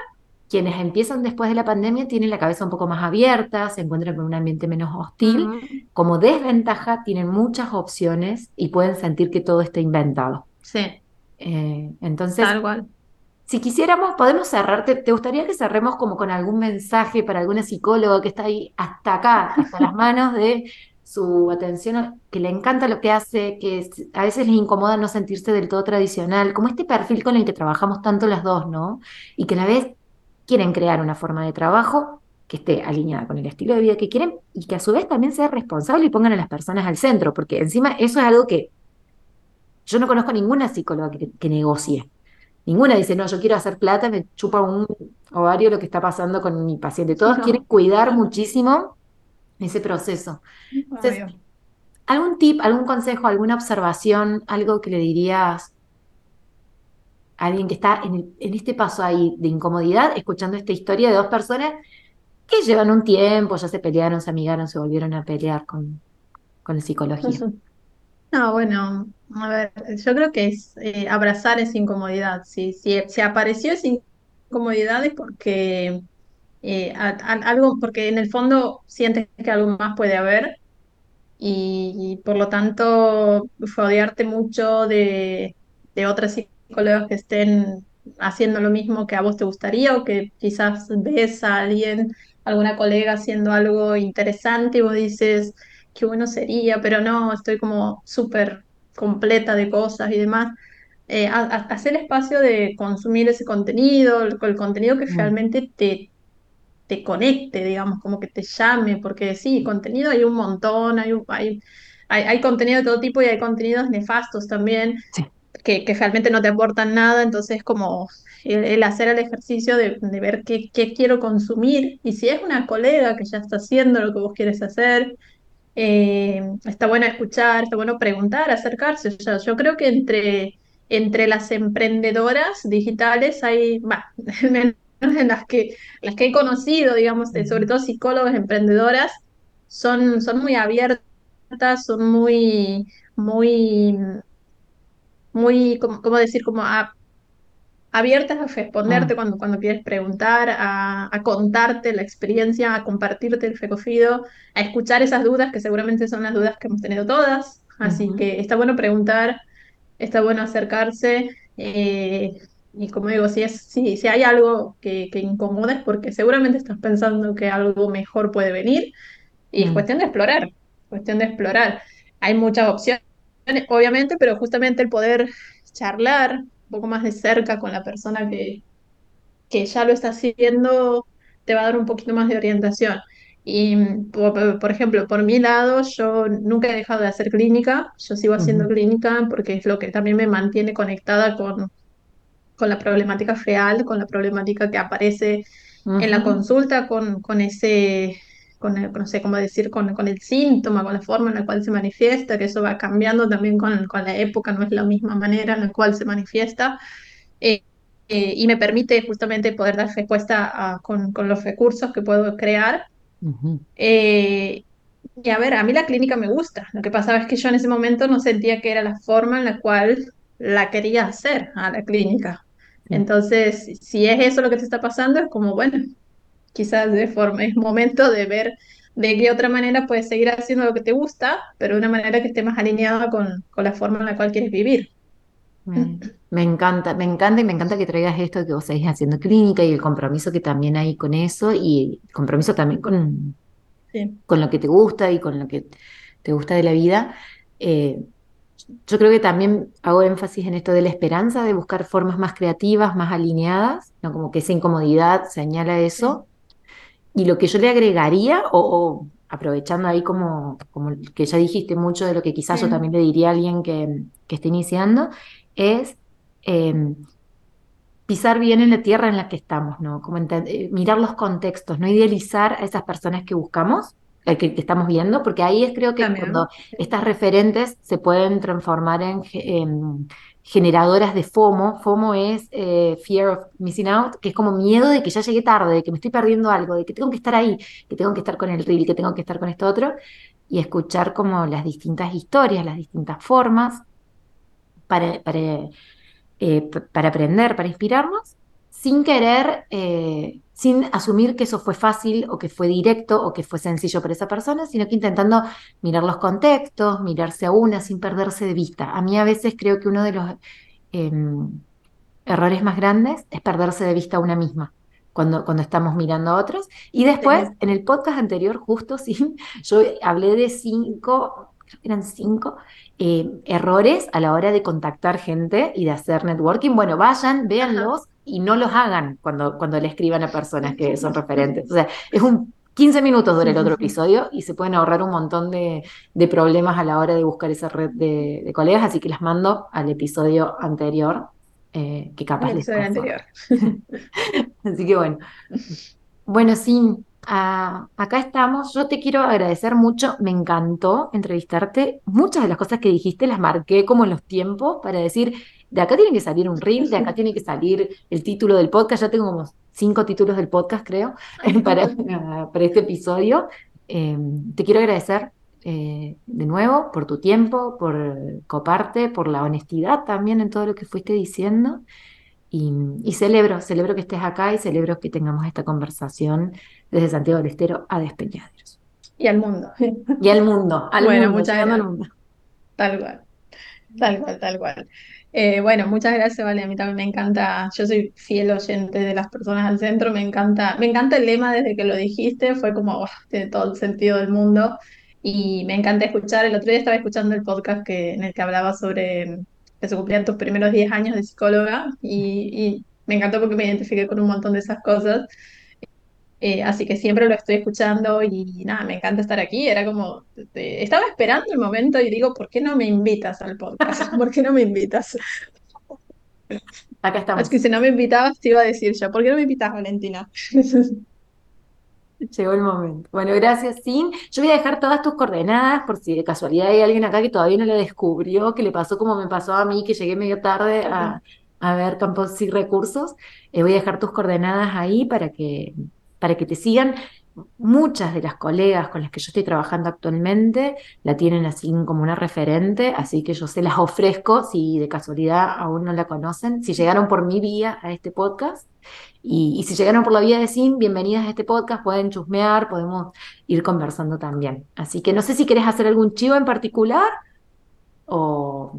quienes empiezan después de la pandemia tienen la cabeza un poco más abierta, se encuentran con un ambiente menos hostil. Como desventaja, tienen muchas opciones y pueden sentir que todo está inventado. Sí. Eh, entonces, Tal cual. si quisiéramos, podemos cerrar. ¿Te, gustaría que cerremos como con algún mensaje para alguna psicóloga que está ahí hasta acá, hasta las manos de su atención, que le encanta lo que hace, que a veces les incomoda no sentirse del todo tradicional, como este perfil con el que trabajamos tanto las dos, ¿no? Y que a la vez quieren crear una forma de trabajo que esté alineada con el estilo de vida que quieren y que a su vez también sea responsable y pongan a las personas al centro, porque encima eso es algo que yo no conozco ninguna psicóloga que, negocie. Ninguna dice, no, yo quiero hacer plata, me chupa un ovario lo que está pasando con mi paciente. Todos quieren cuidar muchísimo ese proceso. ¿algún tip, algún consejo, alguna observación, algo que le dirías alguien que está en, este paso ahí de incomodidad, escuchando esta historia de dos personas que llevan un tiempo, ya se pelearon, se amigaron, se volvieron a pelear con, con la psicología. No, bueno, a ver, yo creo que es eh, abrazar esa incomodidad. Si, si, si, apareció esa incomodidad es porque eh, algo, porque en el fondo sientes que algo más puede haber y, por lo tanto rodearte mucho de, de otras psicólogos que estén haciendo lo mismo que a vos te gustaría o que quizás ves a alguien, alguna colega haciendo algo interesante y vos dices, qué bueno sería, pero no, estoy como súper completa de cosas y demás. Eh, hacer espacio de consumir ese contenido, el, contenido que mm. realmente te, te conecte, digamos, como que te llame, porque sí, contenido hay un montón, hay, hay, hay, contenido de todo tipo y hay contenidos nefastos también. Sí que, realmente no te aportan nada, entonces como el, hacer el ejercicio de, ver qué, quiero consumir y si es una colega que ya está haciendo lo que vos quieres hacer, eh, está bueno escuchar, está bueno preguntar, acercarse. Yo, yo creo que entre, entre las emprendedoras digitales hay, bah, [LAUGHS] en las que, las que he conocido, digamos, sobre todo psicólogas emprendedoras, son, son muy abiertas, son muy, muy muy, como, decir, como abiertas a responderte mm. cuando, cuando quieres preguntar, a, contarte la experiencia, a compartirte el fecofido, a escuchar esas dudas que seguramente son las dudas que hemos tenido todas. Así que está bueno preguntar, está bueno acercarse. Eh, y como digo, si, es, si, si hay algo que, que incomoda es porque seguramente estás pensando que algo mejor puede venir. Y es mm. cuestión de explorar, cuestión de explorar. Hay muchas opciones obviamente, pero justamente el poder charlar un poco más de cerca con la persona que, que ya lo está haciendo te va a dar un poquito más de orientación. Y, por, ejemplo, por mi lado, yo nunca he dejado de hacer clínica, yo sigo haciendo clínica porque es lo que también me mantiene conectada con, con la problemática real, con la problemática que aparece en la consulta, con, con ese con el, no sé cómo decir, con, con, el síntoma, con la forma en la cual se manifiesta, que eso va cambiando también con, con la época, no es la misma manera en la cual se manifiesta. Eh, eh, y me permite justamente poder dar respuesta con, con, los recursos que puedo crear. Eh, y a ver, a mí la clínica me gusta. Lo que pasaba es que yo en ese momento no sentía que era la forma en la cual la quería hacer a la clínica. Entonces, si es eso lo que te está pasando, es como, bueno, quizás de forma, es momento de ver de qué otra manera puedes seguir haciendo lo que te gusta, pero de una manera que esté más alineada con, la forma en la cual quieres vivir. Me, encanta, me encanta y me encanta que traigas esto que vos seguís haciendo clínica y el compromiso que también hay con eso y el compromiso también con, con lo que te gusta y con lo que te gusta de la vida. Eh, yo creo que también hago énfasis en esto de la esperanza, de buscar formas más creativas, más alineadas, ¿no? como que esa incomodidad señala eso. Y lo que yo le agregaría, o, aprovechando ahí como, como que ya dijiste mucho de lo que quizás yo también le diría a alguien que, que esté iniciando, es em, pisar bien en la tierra en la que estamos, ¿no? Como eh, mirar los contextos, no idealizar a esas personas que buscamos, eh, que, estamos viendo, porque ahí es creo que cuando estas referentes se pueden transformar en, generadoras de FOMO. FOMO es eh, Fear of Missing Out, que es como miedo de que ya llegué tarde, de que me estoy perdiendo algo, de que tengo que estar ahí, que tengo que estar con el reel, que tengo que estar con esto otro, y escuchar como las distintas historias, las distintas formas para, para, eh, para aprender, para inspirarnos, sin querer, eh, sin asumir que eso fue fácil o que fue directo o que fue sencillo para esa persona, sino que intentando mirar los contextos, mirarse a una sin perderse de vista. A mí a veces creo que uno de los em, errores más grandes es perderse de vista a una misma. Cuando, cuando estamos mirando a otros. Y después, en el podcast anterior, justo [LAUGHS] sí, yo hablé de cinco, creo que eran cinco, eh, errores a la hora de contactar gente y de hacer networking. Bueno, vayan, véanlos, y no los hagan cuando, cuando le escriban a personas que son [LAUGHS] referentes. O sea, es un 15 minutos dura el otro episodio y se pueden ahorrar un montón de, problemas a la hora de buscar esa red de, colegas, así que las mando al episodio anterior, eh, que capaz les anterior. [LAUGHS] así que bueno. Bueno, sí, acá estamos. Yo te quiero agradecer mucho. Me encantó entrevistarte. Muchas de las cosas que dijiste las marqué como en los tiempos para decir, de acá tiene que salir un reel, de acá tiene que salir el título del podcast. Ya tengo como cinco títulos del podcast, creo, [LAUGHS] para, este episodio. Em, te quiero agradecer eh, de nuevo por tu tiempo, por coparte, por la honestidad también en todo lo que fuiste diciendo. Y, celebro, celebro que estés acá y celebro que tengamos esta conversación desde Santiago del Estero a Despeñaderos. Y al mundo. Y al mundo, [LAUGHS] al bueno, mundo, muchas gracias. Tal cual, tal cual, tal cual. Eh, bueno, muchas gracias, Vale. A mí también me encanta, yo soy fiel oyente de las personas al centro, me encanta, me encanta el lema desde que lo dijiste, fue como, tiene todo el sentido del mundo y me encanta escuchar. El otro día estaba escuchando el podcast que, en el que hablaba sobre que se cumplían tus primeros 10 años de psicóloga y, y me encantó porque me identifiqué con un montón de esas cosas. Eh, así que siempre lo estoy escuchando y nada, me encanta estar aquí. Era como, estaba esperando el momento y digo, ¿por qué no me invitas al podcast? [LAUGHS] ¿Por qué no me invitas? Acá estamos. Es que si no me invitabas, te iba a decir yo, ¿por qué no me invitas, Valentina? [LAUGHS] Llegó el momento. Bueno, gracias, Sin. Yo voy a dejar todas tus coordenadas por si de casualidad hay alguien acá que todavía no lo descubrió, que le pasó como me pasó a mí, que llegué medio tarde a, ver campos y recursos. Eh, voy a dejar tus coordenadas ahí para que para que te sigan. Muchas de las colegas con las que yo estoy trabajando actualmente la tienen así como una referente, así que yo se las ofrezco si de casualidad aún no la conocen, si llegaron por mi vía a este podcast y, si llegaron por la vía de SIM, bienvenidas a este podcast, pueden chusmear, podemos ir conversando también. Así que no sé si querés hacer algún chivo en particular o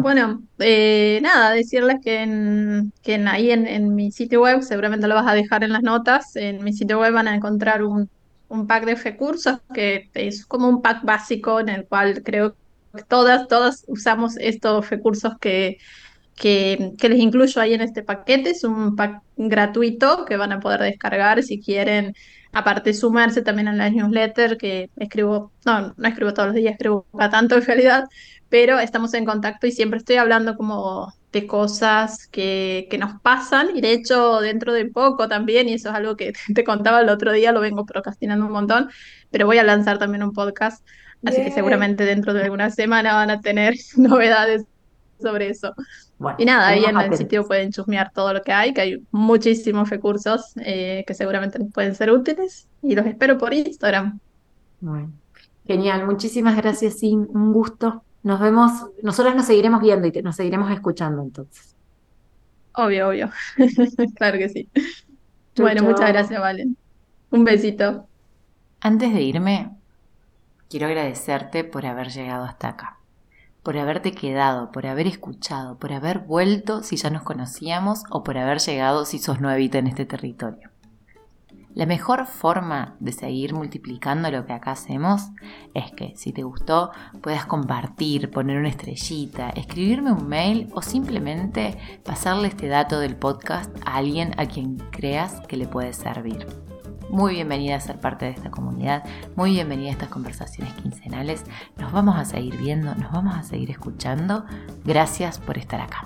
bueno, eh, nada, decirles que, en, que ahí en, mi sitio web, seguramente lo vas a dejar en las notas, en mi sitio web van a encontrar un, pack de recursos que es como un pack básico en el cual creo que todas, todas usamos estos recursos que, que, que les incluyo ahí en este paquete. Es un pack gratuito que van a poder descargar si quieren aparte sumarse también a la newsletter que escribo, no, no escribo todos los días, escribo para tanto en realidad, pero estamos en contacto y siempre estoy hablando como de cosas que, que nos pasan y de hecho dentro de poco también, y eso es algo que [LAUGHS] te contaba el otro día, lo vengo procrastinando un montón, pero voy a lanzar también un podcast, así que seguramente dentro de alguna semana van a tener [LAUGHS] novedades sobre eso. y nada, ahí en el sitio pueden chusmear todo lo que hay, que hay muchísimos recursos eh, que seguramente pueden ser útiles y los espero por Instagram. Bueno, genial, muchísimas gracias, Sin, un gusto. Nos vemos, nosotros nos seguiremos viendo y nos seguiremos escuchando entonces. Obvio, obvio. [LAUGHS] claro que sí. bueno, muchas gracias, Valen. Un besito. Antes de irme, quiero agradecerte por haber llegado hasta acá, por haberte quedado, por haber escuchado, por haber vuelto si ya nos conocíamos o por haber llegado si sos nuevita en este territorio. La mejor forma de seguir multiplicando lo que acá hacemos es que si te gustó puedas compartir, poner una estrellita, escribirme un mail o simplemente pasarle este dato del podcast a alguien a quien creas que le puede servir. Muy bienvenida a ser parte de esta comunidad, muy bienvenida a estas conversaciones quincenales. Nos vamos a seguir viendo, nos vamos a seguir escuchando. Gracias por estar acá.